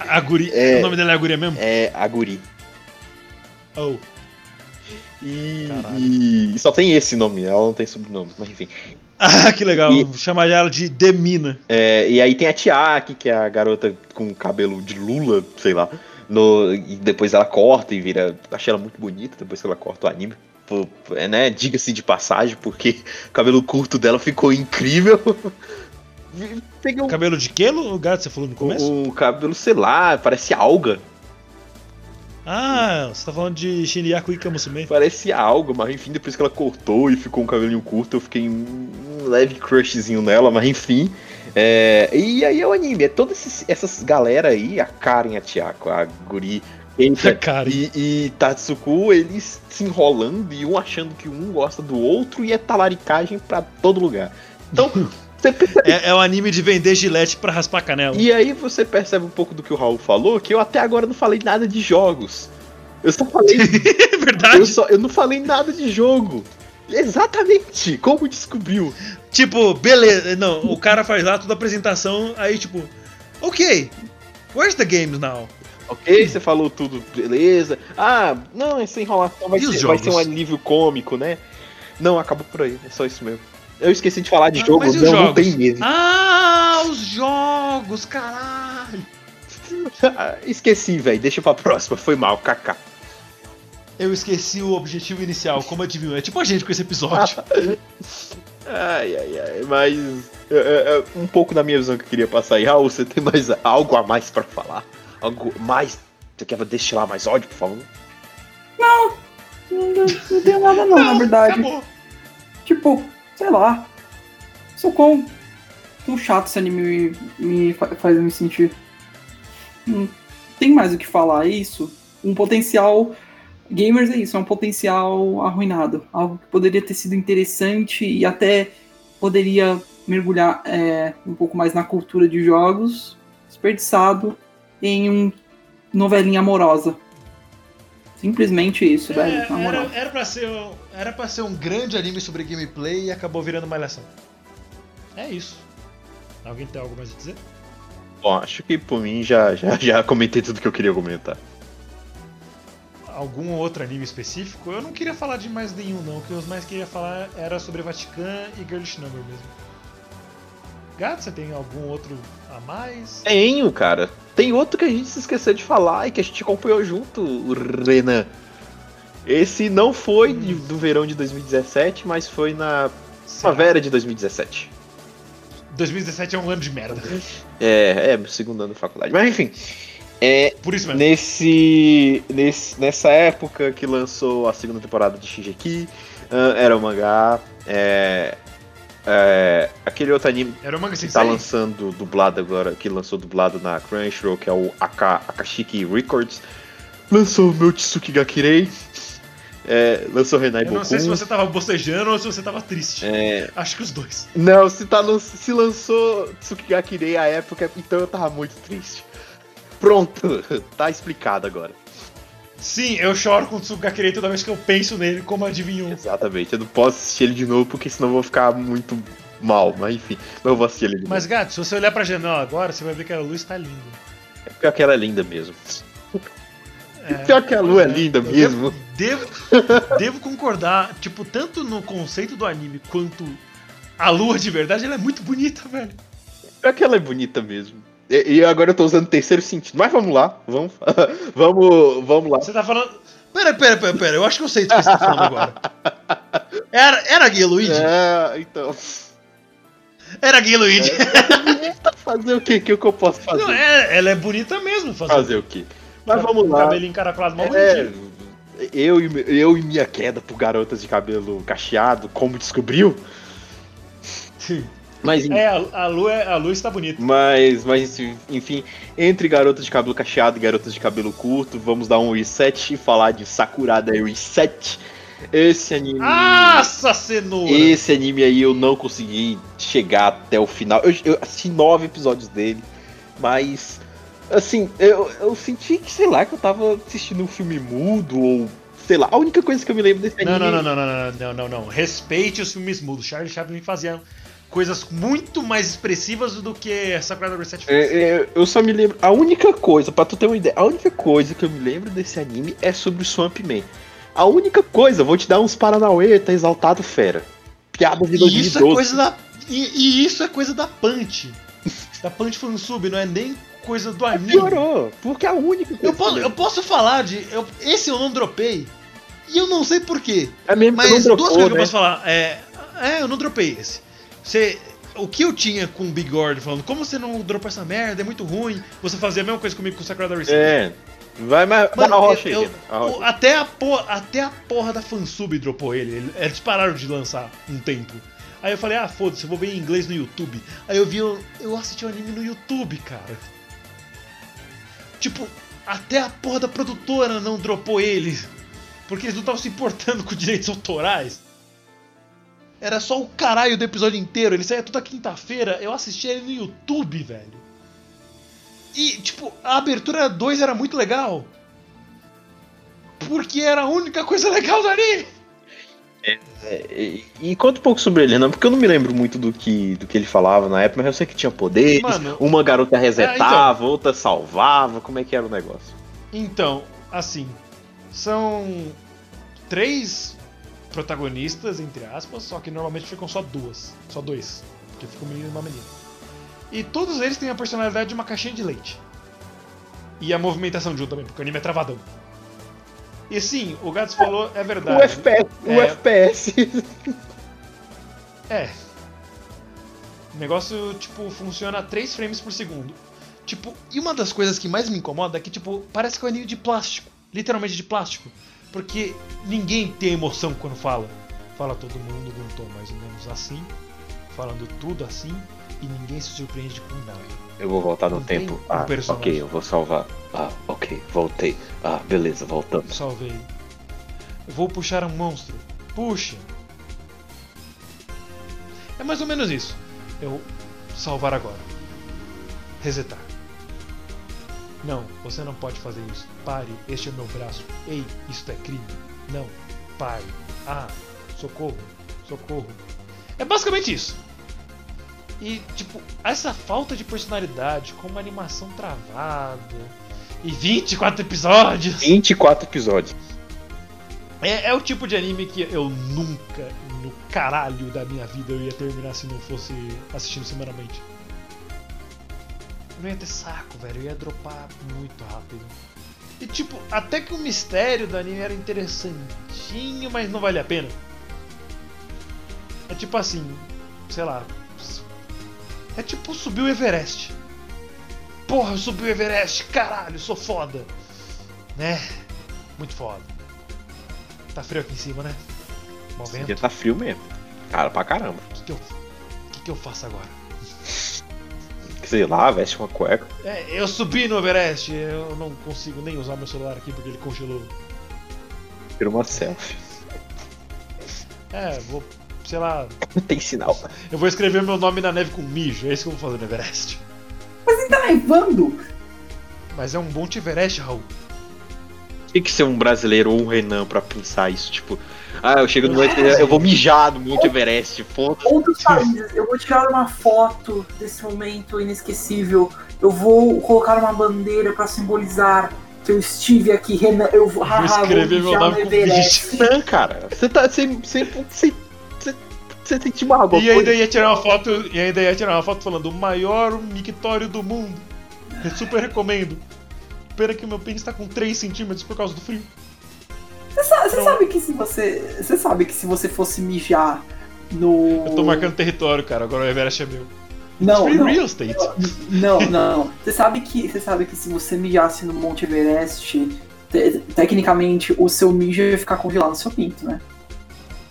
A Guri? É, o nome dela é a Guria mesmo?
É a Guri.
Oh.
E, e, só tem esse nome, ela não tem sobrenome, mas enfim.
Ah, que legal. E, Chamar ela de Demina.
É, e aí tem a Tiaki, que é a garota com cabelo de Lula, sei lá. No, e depois ela corta e vira. Achei ela muito bonita depois que ela corta o anime. É, né? Diga-se de passagem, porque o cabelo curto dela ficou incrível.
Peguei um... Cabelo de que, lugar você falou no começo?
O, cabelo, sei lá, parece alga.
Ah, você tá falando de Shinryaku e Kamusume?
Parece algo, mas enfim, depois que ela cortou e ficou um cabelinho curto, eu fiquei um leve crushzinho nela, mas enfim. É, e aí é o anime, é todas essas galera aí, a Karen, a Tiako, a Guri, Eita, e, e Tatsuku, eles se enrolando e um achando que um gosta do outro e é talaricagem pra todo lugar. Então,
é, é um anime de vender gilete para raspar canela.
E aí você percebe um pouco do que o Raul falou, que eu até agora não falei nada de jogos. Eu só falei.
é verdade.
Eu, só, eu não falei nada de jogo. Exatamente! Como descobriu?
Tipo, beleza. Não, o cara faz lá toda a apresentação, aí tipo, ok, where's the games now?
Ok, você falou tudo, beleza. Ah, não, essa enrolação vai, ser, vai ser um alívio cômico, né? Não, acabou por aí, é só isso mesmo. Eu esqueci de falar de ah, jogo, não, não tem mesmo.
Ah, os jogos, caralho!
esqueci, velho. Deixa pra próxima. Foi mal, kaká.
Eu esqueci o objetivo inicial, como adivinhou? É tipo a gente com esse episódio.
ai, ai, ai. Mas é, é, é, um pouco da minha visão que eu queria passar aí. Raul, você tem mais algo a mais pra falar? Algo mais. Você quer destilar mais ódio, por favor?
Não, não, não tenho nada não, não na verdade. Acabou. Tipo, sei lá. Sou quão, quão chato esse anime me, me faz me sentir. Não tem mais o que falar, é isso. Um potencial. Gamers é isso, é um potencial arruinado. Algo que poderia ter sido interessante e até poderia mergulhar é, um pouco mais na cultura de jogos, desperdiçado em um novelinha amorosa. Simplesmente isso, é, velho.
Era, era, pra ser, era pra ser um grande anime sobre gameplay e acabou virando malhação. É isso. Alguém tem algo mais a dizer?
Bom, acho que por mim já, já, já comentei tudo que eu queria comentar.
Algum outro anime específico? Eu não queria falar de mais nenhum, não. O que eu mais queria falar era sobre Vatican e Girlish Number mesmo. Gato, você tem algum outro a mais?
Tenho, cara. Tem outro que a gente se esqueceu de falar e que a gente acompanhou junto, Renan. Esse não foi do verão de 2017, mas foi na primavera de 2017.
2017 é um ano de merda.
É, é, segundo ano da faculdade. Mas enfim. É,
Por isso mesmo.
Nesse, nesse, nessa época que lançou a segunda temporada de Shingeki, uh, era o mangá. É, é, aquele outro anime
Era manga
que tá lançando dublado agora, que lançou dublado na Crunchyroll, que é o Aka, Akashiki Records, lançou o meu Tsuki Gakirei, é, lançou Renai
Eu não sei se você tava bocejando ou se você tava triste.
É...
Acho que os dois.
Não, se, tá, se lançou Tsukigakirei a época, então eu tava muito triste. Pronto, tá explicado agora.
Sim, eu choro com o Tsukakirei toda vez que eu penso nele, como adivinhou.
Exatamente, eu não posso assistir ele de novo porque senão eu vou ficar muito mal, mas enfim, mas eu vou assistir ele de
Mas gato, se você olhar pra janela agora, você vai ver que a luz tá linda.
É porque aquela é linda mesmo.
É,
Pior que a lua é
pois
linda mesmo.
Devo, devo concordar, tipo, tanto no conceito do anime quanto a lua de verdade, ela é muito bonita, velho.
Pior que ela é bonita mesmo. E, e agora eu tô usando o terceiro sentido. Mas vamos lá, vamos, vamos, vamos lá.
Você tá falando. Pera, pera, pera, pera, eu acho que eu sei do que você tá falando agora. Era, era Gay Luigi?
É, então.
Era Gay Luigi.
Fazer o quê? O que eu posso fazer?
Não, é, ela é bonita mesmo, fazer.
Fazer o quê? Mas vamos lá.
Cabelinho encaracolado, mal
É, eu, e, eu e minha queda por garotas de cabelo cacheado, como descobriu? Mas,
É, a, a, lua, é- a lua está bonita.
mas, mas, enfim, entre garotas de cabelo cacheado e garotas de cabelo curto, vamos dar um reset e falar de Sakurada Reset. Esse anime.
Nossa, cenoura!
Esse anime aí eu não consegui chegar até o final. Eu, eu assisti nove episódios dele, mas Assim, eu, eu senti que, sei lá, que eu tava assistindo um filme mudo ou. Sei lá, a única coisa que eu me lembro desse não, anime.
Não, não, não, não, não, não, não, não. Respeite os filmes mudos. Charlie Chaplin fazia coisas muito mais expressivas do que Sagrada Reset fez.
É, é, eu só me lembro. A única coisa, pra tu ter uma ideia, a única coisa que eu me lembro desse anime é sobre o Swamp Man. A única coisa, vou te dar uns Paranauê, tá exaltado fera. Piada de
E isso é coisa da. E, e isso é coisa da Punch. da Punch sub não é nem coisa do anime.
Piorou, porque é a única coisa.
Eu
que
posso, eu posso falar de. eu- esse eu não dropei. E eu não sei porquê.
É mesmo que
Mas
não
duas
dropou,
coisas que eu
né?
posso falar. É, é, eu não dropei esse. Você, o que eu tinha com o Big Gord falando, como você não dropou essa merda, é muito ruim. Você fazia a mesma coisa comigo com o Sakura Reset.
É. Vai, mas
Mano,
a rocha
eu-
aí. a rocha.
o- até, a porra, até a porra da fansub dropou ele. ele- Eles pararam de lançar um tempo. Aí eu falei, ah, foda-se, eu vou ver em inglês no YouTube. Aí eu vi, eu, eu assisti o anime no YouTube, cara. Tipo, até a porra da produtora não dropou ele. Porque eles não estavam se importando com direitos autorais. Era só o caralho do episódio inteiro. Ele saía toda quinta-feira. Eu assistia ele no YouTube, velho. E, tipo, a abertura 2 era muito legal. Porque era a única coisa legal do anime.
É, e, e conta um pouco sobre ele, não, porque eu não me lembro muito do que, do que ele falava na época, mas eu sei que tinha poderes,
Mano,
uma garota resetava,
É,
outra salvava, como é que era o negócio?
Então, assim, são três protagonistas, entre aspas, só que normalmente ficam só duas. Só dois. Porque fica um menino e uma menina. E todos eles têm a personalidade de uma caixinha de leite. E a movimentação de um também, porque o anime é travadão. E sim, o Gats falou, é
O
verdade.
FPS, o
É.
FPS.
É. O negócio, tipo, funciona a 3 frames por segundo. Tipo, e uma das coisas que mais me incomoda é que, tipo, parece que é um anime de plástico. Literalmente de plástico. Porque ninguém tem emoção quando fala. Fala todo mundo num tom mais ou menos assim. Falando tudo assim. E ninguém se surpreende com nada.
Eu vou voltar no tempo.
um
Ah,
personagem.
ok, eu vou salvar. Ah, ok, voltei. Ah, beleza, voltamos.
Salvei. Eu vou puxar um monstro. Puxa. É mais ou menos isso. Eu salvar agora. Resetar. Não, você não pode fazer isso. Pare, este é meu braço. Ei, isto é crime. Não, pare. Ah, socorro, socorro. É basicamente isso. E, tipo, essa falta de personalidade, com uma animação travada e 24 episódios.
24 episódios.
É, é o tipo de anime que eu nunca, no caralho da minha vida, eu ia terminar se não fosse assistindo semanalmente. Eu não ia ter saco, velho. Eu ia dropar muito rápido. E tipo, até que o mistério do anime era interessantinho, mas não vale a pena. É tipo assim, sei lá. É tipo subir o Everest. Porra, eu subi o Everest, caralho, sou foda. Né? Muito foda. Tá frio aqui em cima, né? Vento.
dia tá frio mesmo. Cara, pra caramba.
O que, que eu. Que, que eu faço agora?
Sei lá, veste uma cueca.
É, eu subi no Everest, eu não consigo nem usar meu celular aqui porque ele congelou.
Tira uma selfie.
É, vou, sei lá,
Não tem sinal.
eu vou escrever meu nome na neve com mijo, é isso que eu vou fazer no Everest.
Mas tá nevando?
Mas é um Monte Everest, Raul.
Tem que ser um brasileiro ou um Renan pra pensar isso. Tipo, ah, eu chego no Monte eu vou mijar no Monte Everest. Foda-se.
Outros países, eu vou tirar uma foto desse momento inesquecível. Eu vou colocar uma bandeira pra simbolizar eu estive aqui, Renan, eu vou, vou
escrever meu
mijar
nome
no
com
Everest.
Não, cara, você tá. Você. Você. Você. Você, sentiu uma água.
E ainda ia tirar uma foto, e ainda ia tirar uma foto falando o maior mictório do mundo. Eu super recomendo. Pena que meu pênis tá com 3 centímetros por causa do frio.
Você sabe, você sabe que se você. Você sabe que se você fosse mijar no.
Eu tô marcando território, cara. Agora o Everest é meu.
Não,
Free
não.
real estate.
Não, não. Você sabe que você sabe que se você mijasse no Monte Everest, te- tecnicamente o seu mijo ia ficar congelado no seu pinto, né?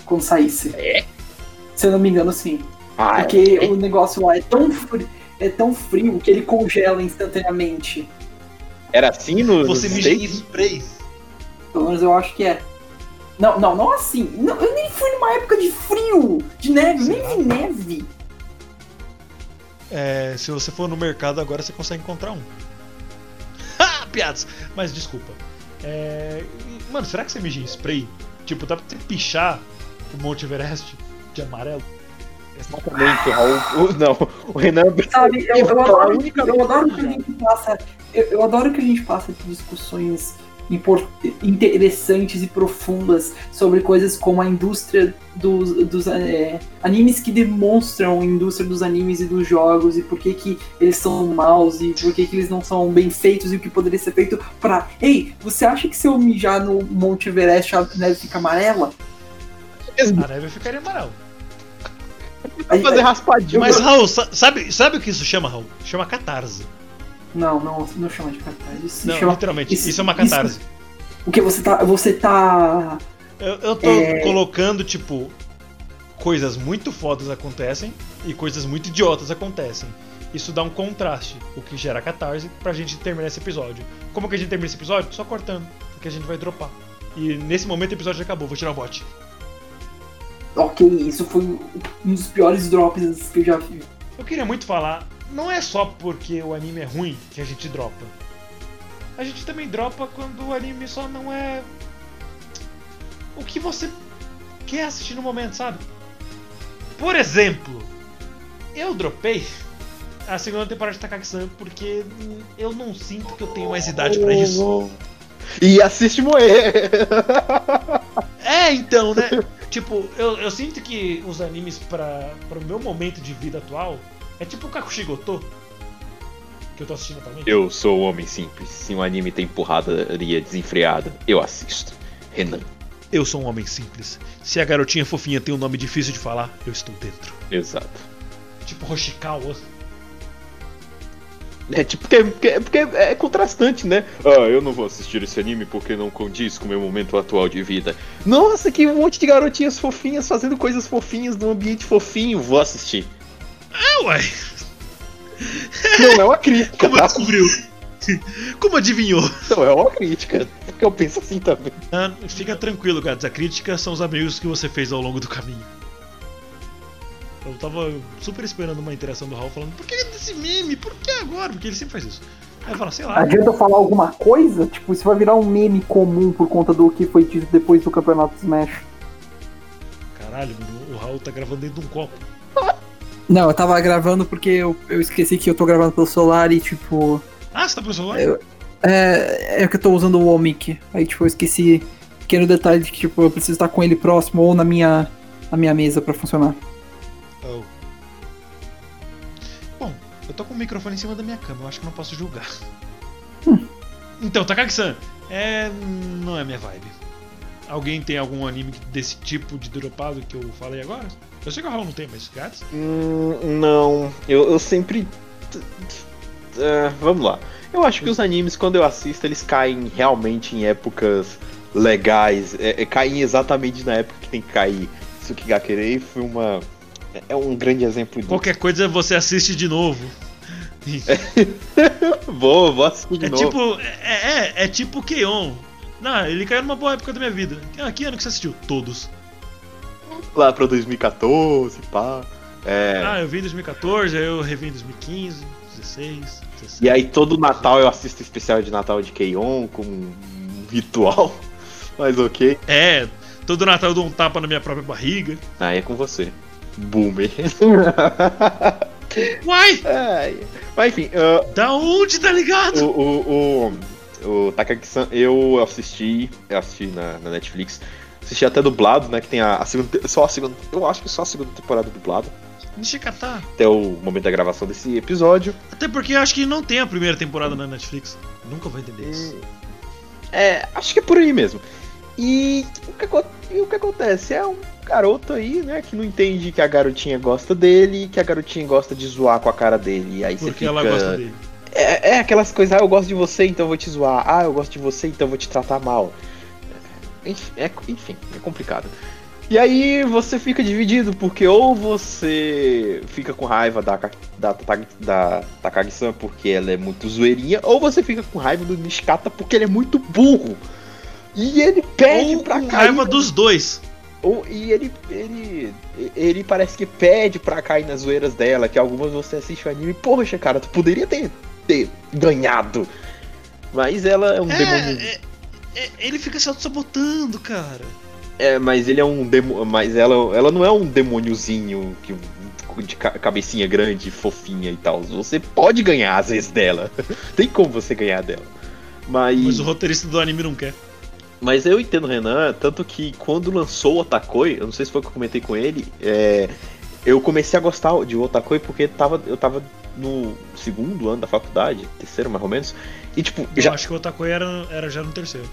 Quando saísse.
É?
Se eu não me engano, sim.
Ah,
Porque o negócio lá é tão frio, é tão frio que ele congela instantaneamente.
era assim no.
Você mija em sprays.
Pelo menos eu acho que é. Não, não, não assim. Não, eu nem fui numa época de frio, de neve, nem vi neve.
É, se você for no mercado agora, você consegue encontrar um. Ha! Piadas! Mas desculpa. É, Mano, será que você mija em spray? Tipo, dá pra você pichar o Monte Everest de amarelo?
Exatamente, Raul. O- Não, o Renan.
Sabe, eu, eu adoro, eu adoro que a gente passa. Eu, eu adoro que a gente passa de discussões interessantes e profundas sobre coisas como a indústria dos, dos é, animes que demonstram a indústria dos animes e dos jogos e por que, que eles são maus e por que, que eles não são bem feitos e o que poderia ser feito pra. Ei, você acha que se eu mijar no Monte Everest a neve fica amarela?
A neve ficaria amarelo.
Aí-
fazer raspadinho.
Mas, Raul, sa- sabe, sabe o que isso chama, Raul? Chama catarse.
Não, não, não chama de catarse. Isso
Não,
chama-
literalmente,
isso-
isso, é uma
isso-
catarse.
O que você tá. Você tá.
Eu, eu tô
É.
colocando, tipo, coisas muito fodas acontecem e coisas muito idiotas acontecem. Isso dá um contraste, o que gera catarse pra gente terminar esse episódio. Como que a gente termina esse episódio? Só cortando, porque a gente vai dropar. E nesse momento o episódio já acabou, vou tirar o bot.
Ok, isso foi um dos piores drops que eu já vi.
Eu queria muito falar, não é só porque o anime é ruim que a gente dropa. A gente também dropa quando o anime só não é o que você quer assistir no momento, sabe? Por exemplo, eu dropei a segunda temporada de Takagi-san porque eu não sinto que eu tenho mais idade pra isso.
E assiste Moe.
É, então, né? tipo, eu, eu sinto que os animes para o meu momento de vida atual é tipo o Kakushigoto que eu tô assistindo atualmente.
Eu sou o homem simples. Se um anime tem porradaria desenfreada, eu assisto. Renan.
Eu sou um homem simples. Se a garotinha fofinha tem um nome difícil de falar, eu estou dentro.
Exato.
Tipo Hoshikawa.
É tipo, porque, é contrastante, né? Ah, eu não vou assistir esse anime porque não condiz com o meu momento atual de vida. Nossa, que um monte de garotinhas fofinhas fazendo coisas fofinhas num ambiente fofinho. Vou assistir.
Ah, uai.
Não é uma crítica,
Como
tá?
descobriu? Como adivinhou?
Não é uma crítica. Porque eu penso assim também.
Ah, fica tranquilo, gatos. A crítica são os amigos que você fez ao longo do caminho. Eu tava super esperando uma interação do Raul falando por que desse meme? Por que agora? Porque ele sempre faz isso. Aí eu falo, sei lá.
Adianta eu falar alguma coisa? Tipo, isso vai virar um meme comum por conta do que foi dito depois do campeonato Smash.
Caralho, o Raul tá gravando dentro de um copo.
Não, eu tava gravando porque eu, eu esqueci que eu tô gravando pelo celular e, tipo.
Ah, você tá pelo celular?
Eu- É, é que eu tô usando o Omic. Aí, tipo, eu esqueci pequeno detalhe de que, tipo, eu preciso estar com ele próximo ou na minha, na minha mesa pra funcionar.
Oh. Bom, eu tô com o microfone em cima da minha cama, eu acho que não posso julgar. Então, Takagi-san, é. não é minha vibe. Alguém tem algum anime desse tipo de dropado que eu falei agora? Eu sei que o Raul não tem, mas grátis?
Hum, não, eu, eu sempre. É, vamos lá. Eu acho que os animes, quando eu assisto, eles caem realmente em épocas legais. É, é, caem exatamente na época que tem que cair. Tsukigakure foi uma. É- É um grande exemplo disso.
Qualquer coisa você assiste de novo.
Vou, vou assistir de
É
novo.
tipo. É, é, é tipo Keion. Não, ele caiu numa boa época da minha vida. Ah, que ano que você assistiu? Todos.
Lá pra 2014, pá. É.
Ah, eu vi em 2014, aí eu revi em 2015, 16, 17.
E aí todo Natal eu assisto especial de Natal de Keion com um ritual. Mas ok.
É, todo Natal eu dou um tapa na minha própria barriga.
Ah, é com você. Boomer.
Uai!
Ai, Mas enfim, ah,
Da onde tá ligado?
o, o, o- o Takagi-san, eu assisti, eu assisti na, na Netflix, assisti até dublado, né? Que tem a, a segunda, só a segunda, eu acho que só a segunda temporada dublada,
Nishikata.
até o momento da gravação desse episódio.
Até porque eu acho que não tem a primeira temporada na Netflix. Nunca vou entender isso.
É, acho que é por aí mesmo. E o que, e o que acontece? É um garoto aí, né, que não entende que a garotinha gosta dele, que a garotinha gosta de zoar com a cara dele. E aí
Porque
fica...
ela gosta dele.
É, é aquelas coisas, ah, eu gosto de você, então eu vou te zoar. Ah, eu gosto de você, então eu vou te tratar mal. Enfim, é, enfim, é complicado. E aí você fica dividido, porque ou você fica com raiva da, da, da Takagi-san porque ela é muito zoeirinha, ou você fica com raiva do Nishikata porque ele é muito burro. E ele pede
Ou
pra
com
cair.
raiva dos dois.
Ou, e ele, ele, ele parece que pede pra cair nas zoeiras dela, que algumas você assiste o anime, poxa, cara, tu poderia ter, ter ganhado. Mas ela é um demônio.
É, é- é- ele fica se auto-sabotando, cara.
É, mas ele é um demo, mas ela, ela não é um demôniozinho que de ca- cabecinha grande, fofinha e tal. Você pode ganhar às vezes dela. Tem como você ganhar dela. Mas
Mas o roteirista do anime não quer.
Mas eu entendo o Renan, tanto que quando lançou o Otakoi, eu não sei se foi o que eu comentei com ele, é, eu comecei a gostar de Otakoi porque tava, eu tava no segundo ano da faculdade, terceiro mais ou menos, e tipo,
Eu
já,
acho que o Otakoi era, era já no terceiro.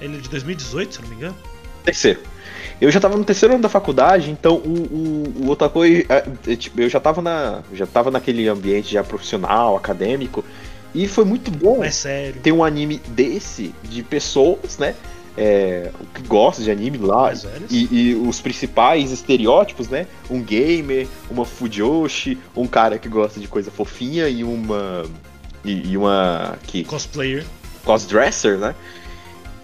Ele é de 2018, se eu não me engano.
terceiro. Eu já tava no terceiro ano da faculdade, então o, o, o Otakoi, é, é, tipo, eu já tava, na, já tava naquele ambiente já profissional, acadêmico, e foi muito bom.
Mais sério.
ter um anime desse, de pessoas, né? É, que gostam de anime lá.
Velhos.
E, e os principais estereótipos, né? Um gamer, uma fujoshi, um cara que gosta de coisa fofinha e uma. E, e uma. que
Cosplayer.
crossdresser, né?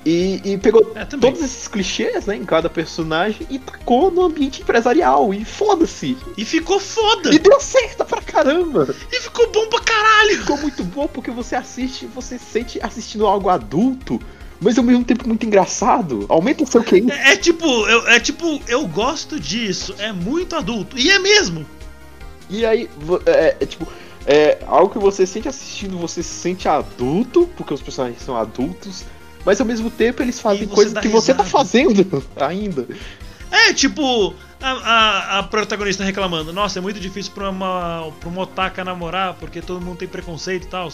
E, e pegou
É,
todos esses clichês, né, em cada personagem e tacou no ambiente empresarial. E foda-se!
E ficou foda!
E deu certo pra caramba!
E ficou bom pra caralho!
ficou muito bom porque você assiste, você sente assistindo algo adulto, mas ao mesmo tempo muito engraçado. Aumenta o seu QI.
É, é tipo, eu, é tipo, eu gosto disso, é muito adulto. E é mesmo!
E aí, vo- é, é tipo, é algo que você sente assistindo, você se sente adulto, porque os personagens são adultos, mas ao mesmo tempo eles fazem coisas que você tá
risada.
fazendo ainda.
É tipo, a, a, a protagonista reclamando: Nossa, é muito difícil pra uma, pra uma otaka namorar porque todo mundo tem preconceito e tal.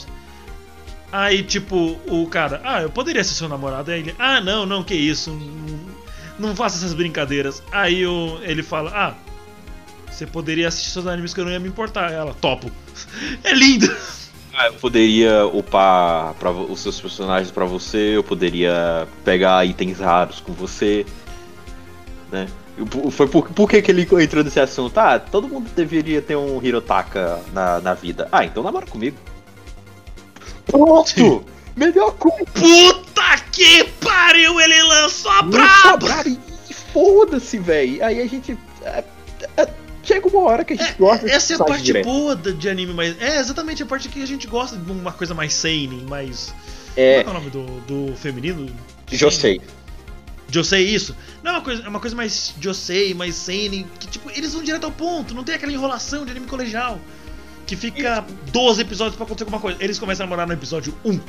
Aí, tipo, o cara: Ah, eu poderia ser seu namorado. Aí ele: Ah, não, não, que isso. Não, não faça essas brincadeiras. Aí o, ele fala: Ah, você poderia assistir seus animes que eu não ia me importar. Ela: Topo. É lindo.
Ah, eu poderia upar pra, os seus personagens pra você, eu poderia pegar itens raros com você, né? Por- Foi por, por que, que ele entrou nesse assunto? Ah, todo mundo deveria ter um Hirotaka na, na vida. Ah, então namora comigo. Pronto! Melhor coisa!
Puta que pariu, ele lançou a braba!
braba! E, e foda-se, velho! Aí a gente. é, é, chega uma hora que a gente gosta de
Essa é a parte
direto.
boa de anime, mas. É exatamente a parte que a gente gosta de uma coisa mais seinen, mais.
É,
Qual é o nome do, do feminino?
Josei.
Josei, isso. Não, é uma coisa, é uma coisa mais Josei, mais seinen, que tipo, eles vão direto ao ponto, não tem aquela enrolação de anime colegial. Que fica 12 episódios pra acontecer alguma coisa. Eles começam a namorar no episódio 1.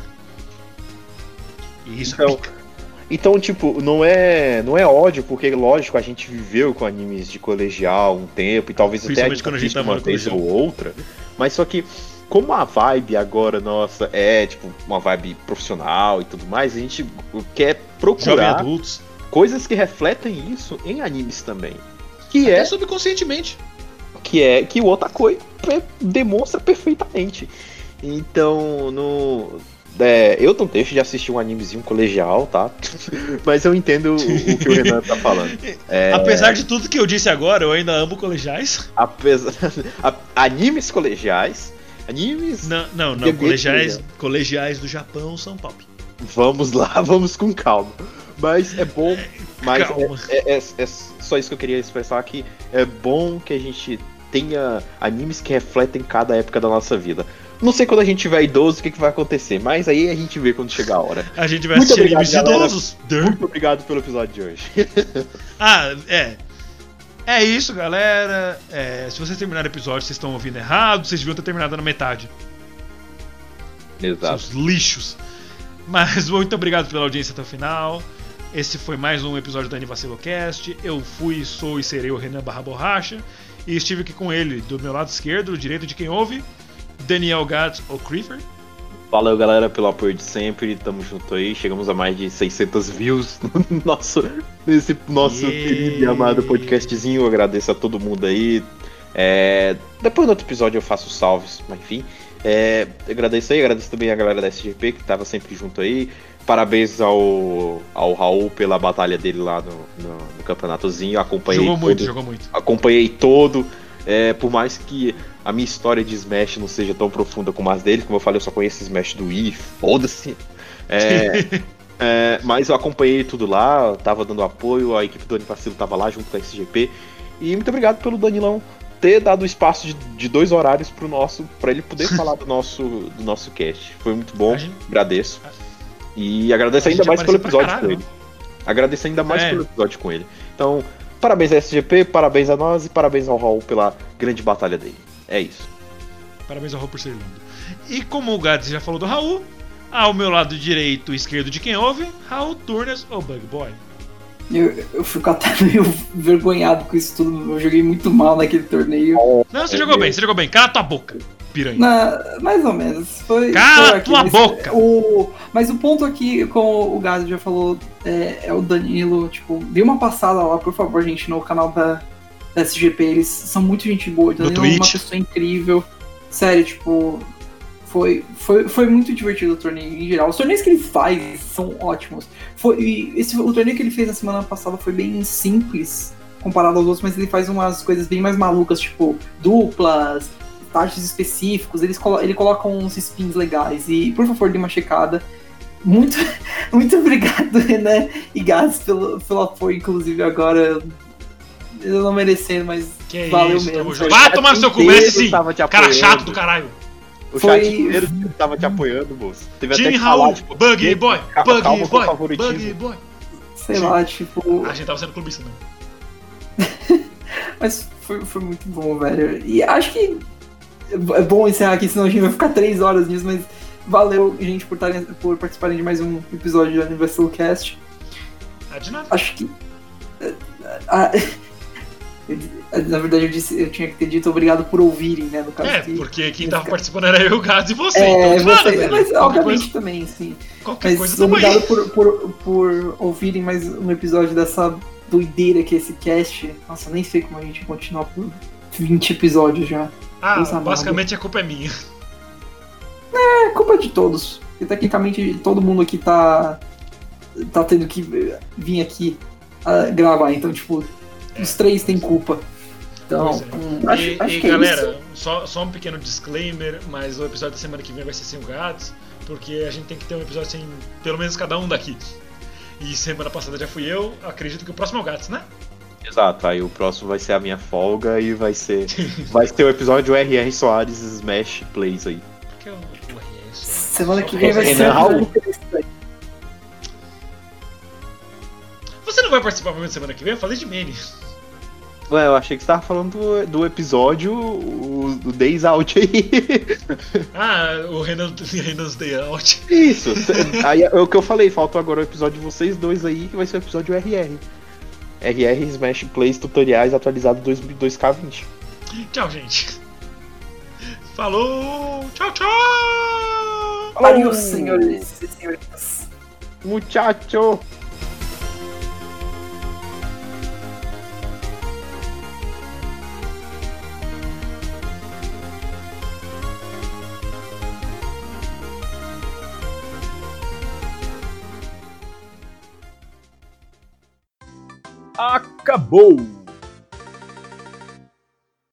E isso é
Então,
pica.
Então, tipo, não é, não é ódio, porque lógico, a gente viveu com animes de colegial um tempo, e talvez até
Principalmente quando a gente
uma vez ou outra. Mas só que, como a vibe agora nossa é, tipo, uma vibe profissional e tudo mais, a gente quer procurar coisas que refletem isso em animes também. Que
Até
é,
subconscientemente.
que é que o Otakoi pe- demonstra perfeitamente. Então, no. É, eu não deixo de assistir um animezinho colegial, tá? Mas eu entendo o, o que o Renan tá falando. É,
Apesar de tudo que eu disse agora, eu ainda amo colegiais.
apesar, animes colegiais. Animes.
Não, não, não. Colegiais, colegiais do Japão são top.
Vamos lá, vamos com calma. Mas é bom. Mas
Calma.
é, é- é só isso que eu queria expressar que é bom que a gente tenha animes que refletem cada época da nossa vida. Não sei quando a gente tiver idoso o que, que vai acontecer, mas aí a gente vê quando chegar a hora.
A gente vai
Muito
assistir
obrigado,
idosos.
Muito obrigado pelo episódio de hoje.
Ah, é. É isso, galera. É, se vocês terminaram o episódio, vocês estão ouvindo errado, vocês deviam ter terminado na metade.
Exato.
Seus lixos. Mas muito obrigado pela audiência até o final. Esse foi mais um episódio do Anivacilocast. Eu fui, sou e serei o Renan Barra Borracha. E estive aqui com ele, do meu lado esquerdo, do direito de quem ouve, Daniel Gads O'Crifer.
Valeu, galera, pelo apoio de sempre. Tamo junto aí. Chegamos a mais de 600 views no nosso, nesse nosso
Yeah.
querido e amado podcastzinho. Eu agradeço a todo mundo aí. É, depois no outro episódio eu faço salves, mas enfim. É, agradeço aí, agradeço também a galera da SGP que tava sempre junto aí. Parabéns ao, ao Raul pela batalha dele lá no, no, no campeonatozinho. Acompanhei
Jogou muito,
todo-
jogou muito.
acompanhei todo. É, por mais que a minha história de Smash não seja tão profunda como as dele, como eu falei, eu só conheço Smash do Wii, foda-se. É, é, mas eu acompanhei tudo lá, tava dando apoio, a equipe do Anivacilo tava lá junto com a SGP. E muito obrigado pelo Danilão ter dado espaço de, de dois horários pro nosso, para ele poder falar do nosso, do nosso cast. Foi muito bom,
gente-
agradeço. E agradeço ainda mais pelo episódio com ele. Agradeço ainda mais
É.
pelo episódio com ele. Então, parabéns a SGP, parabéns a nós e parabéns ao Raul pela grande batalha dele. É isso.
Parabéns ao Raul por ser lindo. E como o Gads já falou do Raul, ao meu lado direito e esquerdo de quem ouve, Raul Turnes ou Bug Boy.
Eu, eu fico até meio envergonhado com isso tudo. Eu joguei muito mal naquele torneio.
Não, você
É
jogou bem, você jogou bem. Cala tua boca, piranha.
Na, mais ou menos. Foi,
Cala
foi
tua
mas
boca!
O, mas o ponto aqui, como o Gado já falou, é, é o Danilo. Tipo, dê uma passada lá, por favor, gente, no canal da, da SGP. Eles são muito gente boa. O
No
Danilo é uma pessoa incrível. Sério, tipo. Foi, foi, foi muito divertido o torneio em geral. Os torneios que ele faz são ótimos. Foi, esse, o torneio que ele fez na semana passada foi bem simples comparado aos outros, mas ele faz umas coisas bem mais malucas, tipo duplas, estágios específicos. Eles ele coloca uns spins legais. E, por favor, dê uma checada. Muito, muito obrigado, Renan e Gás, pelo, pelo apoio, inclusive, agora. Eu não merecendo, mas
Que
valeu
isso,
mesmo.
Vai tomar no seu cu, sim. Cara chato do caralho.
O
Foi-
chat inteiro tava te apoiando, moço. Teve até
Time
que falar,
Raul,
tipo,
Bug
gente,
Boy,
calma,
Bug
calma
Boy,
favoritismo.
Bug Boy.
sei lá, tipo.
A gente tava sendo clubista mesmo.
Mas foi, foi muito bom, velho. E acho que é bom encerrar aqui, senão a gente vai ficar três horas nisso, mas valeu, gente, por, tarem, por participarem de mais um episódio do Universal Cast.
Ah, de nada.
Acho que. ah, eu- na verdade, eu, disse, eu tinha que ter dito obrigado por ouvirem, né? No caso
É,
que-
porque quem tava participando era eu, o Gads e você.
É,
então, nada,
você,
velho.
mas
Qualquer
obviamente
coisa,
também, sim.
qualquer coisa
Mas
aí.
obrigado por, por, por ouvirem mais um episódio dessa doideira que é esse cast. Nossa, eu nem sei como a gente continua por 20 episódios já.
Ah,
Coisa
basicamente a culpa é minha.
É culpa de todos. E tecnicamente todo mundo aqui tá. tá tendo que vir aqui ah, gravar. Então, tipo, os três têm culpa. Então,
é.
hum, acho,
e
acho
e,
que é
galera,
isso.
só, só um pequeno disclaimer, mas o episódio da semana que vem vai ser sem o Gats, porque a gente tem que ter um episódio sem pelo menos cada um daqui. E semana passada já fui eu, acredito que o próximo é o Gats, né?
Exato, aí o próximo vai ser a minha folga e vai ser. vai ser o episódio RR Soares Smash Plays aí.
Porque o, o RS.
Semana
só
que vem vai ser
Raul.
Você não vai participar mesmo semana que vem? Eu falei de Manny.
Ué, eu achei que você tava falando do, do episódio o, do Days Out aí.
Ah, o Renan, Renan's Day Out.
Isso, aí é o que eu falei, faltou agora o episódio de vocês dois aí, que vai ser o episódio RR. RR Smash Plays Tutoriais atualizado 2, 2K20.
Tchau, gente. Falou! Tchau, tchau!
Valeu, senhores e senhoritas.
Muchacho!
Acabou!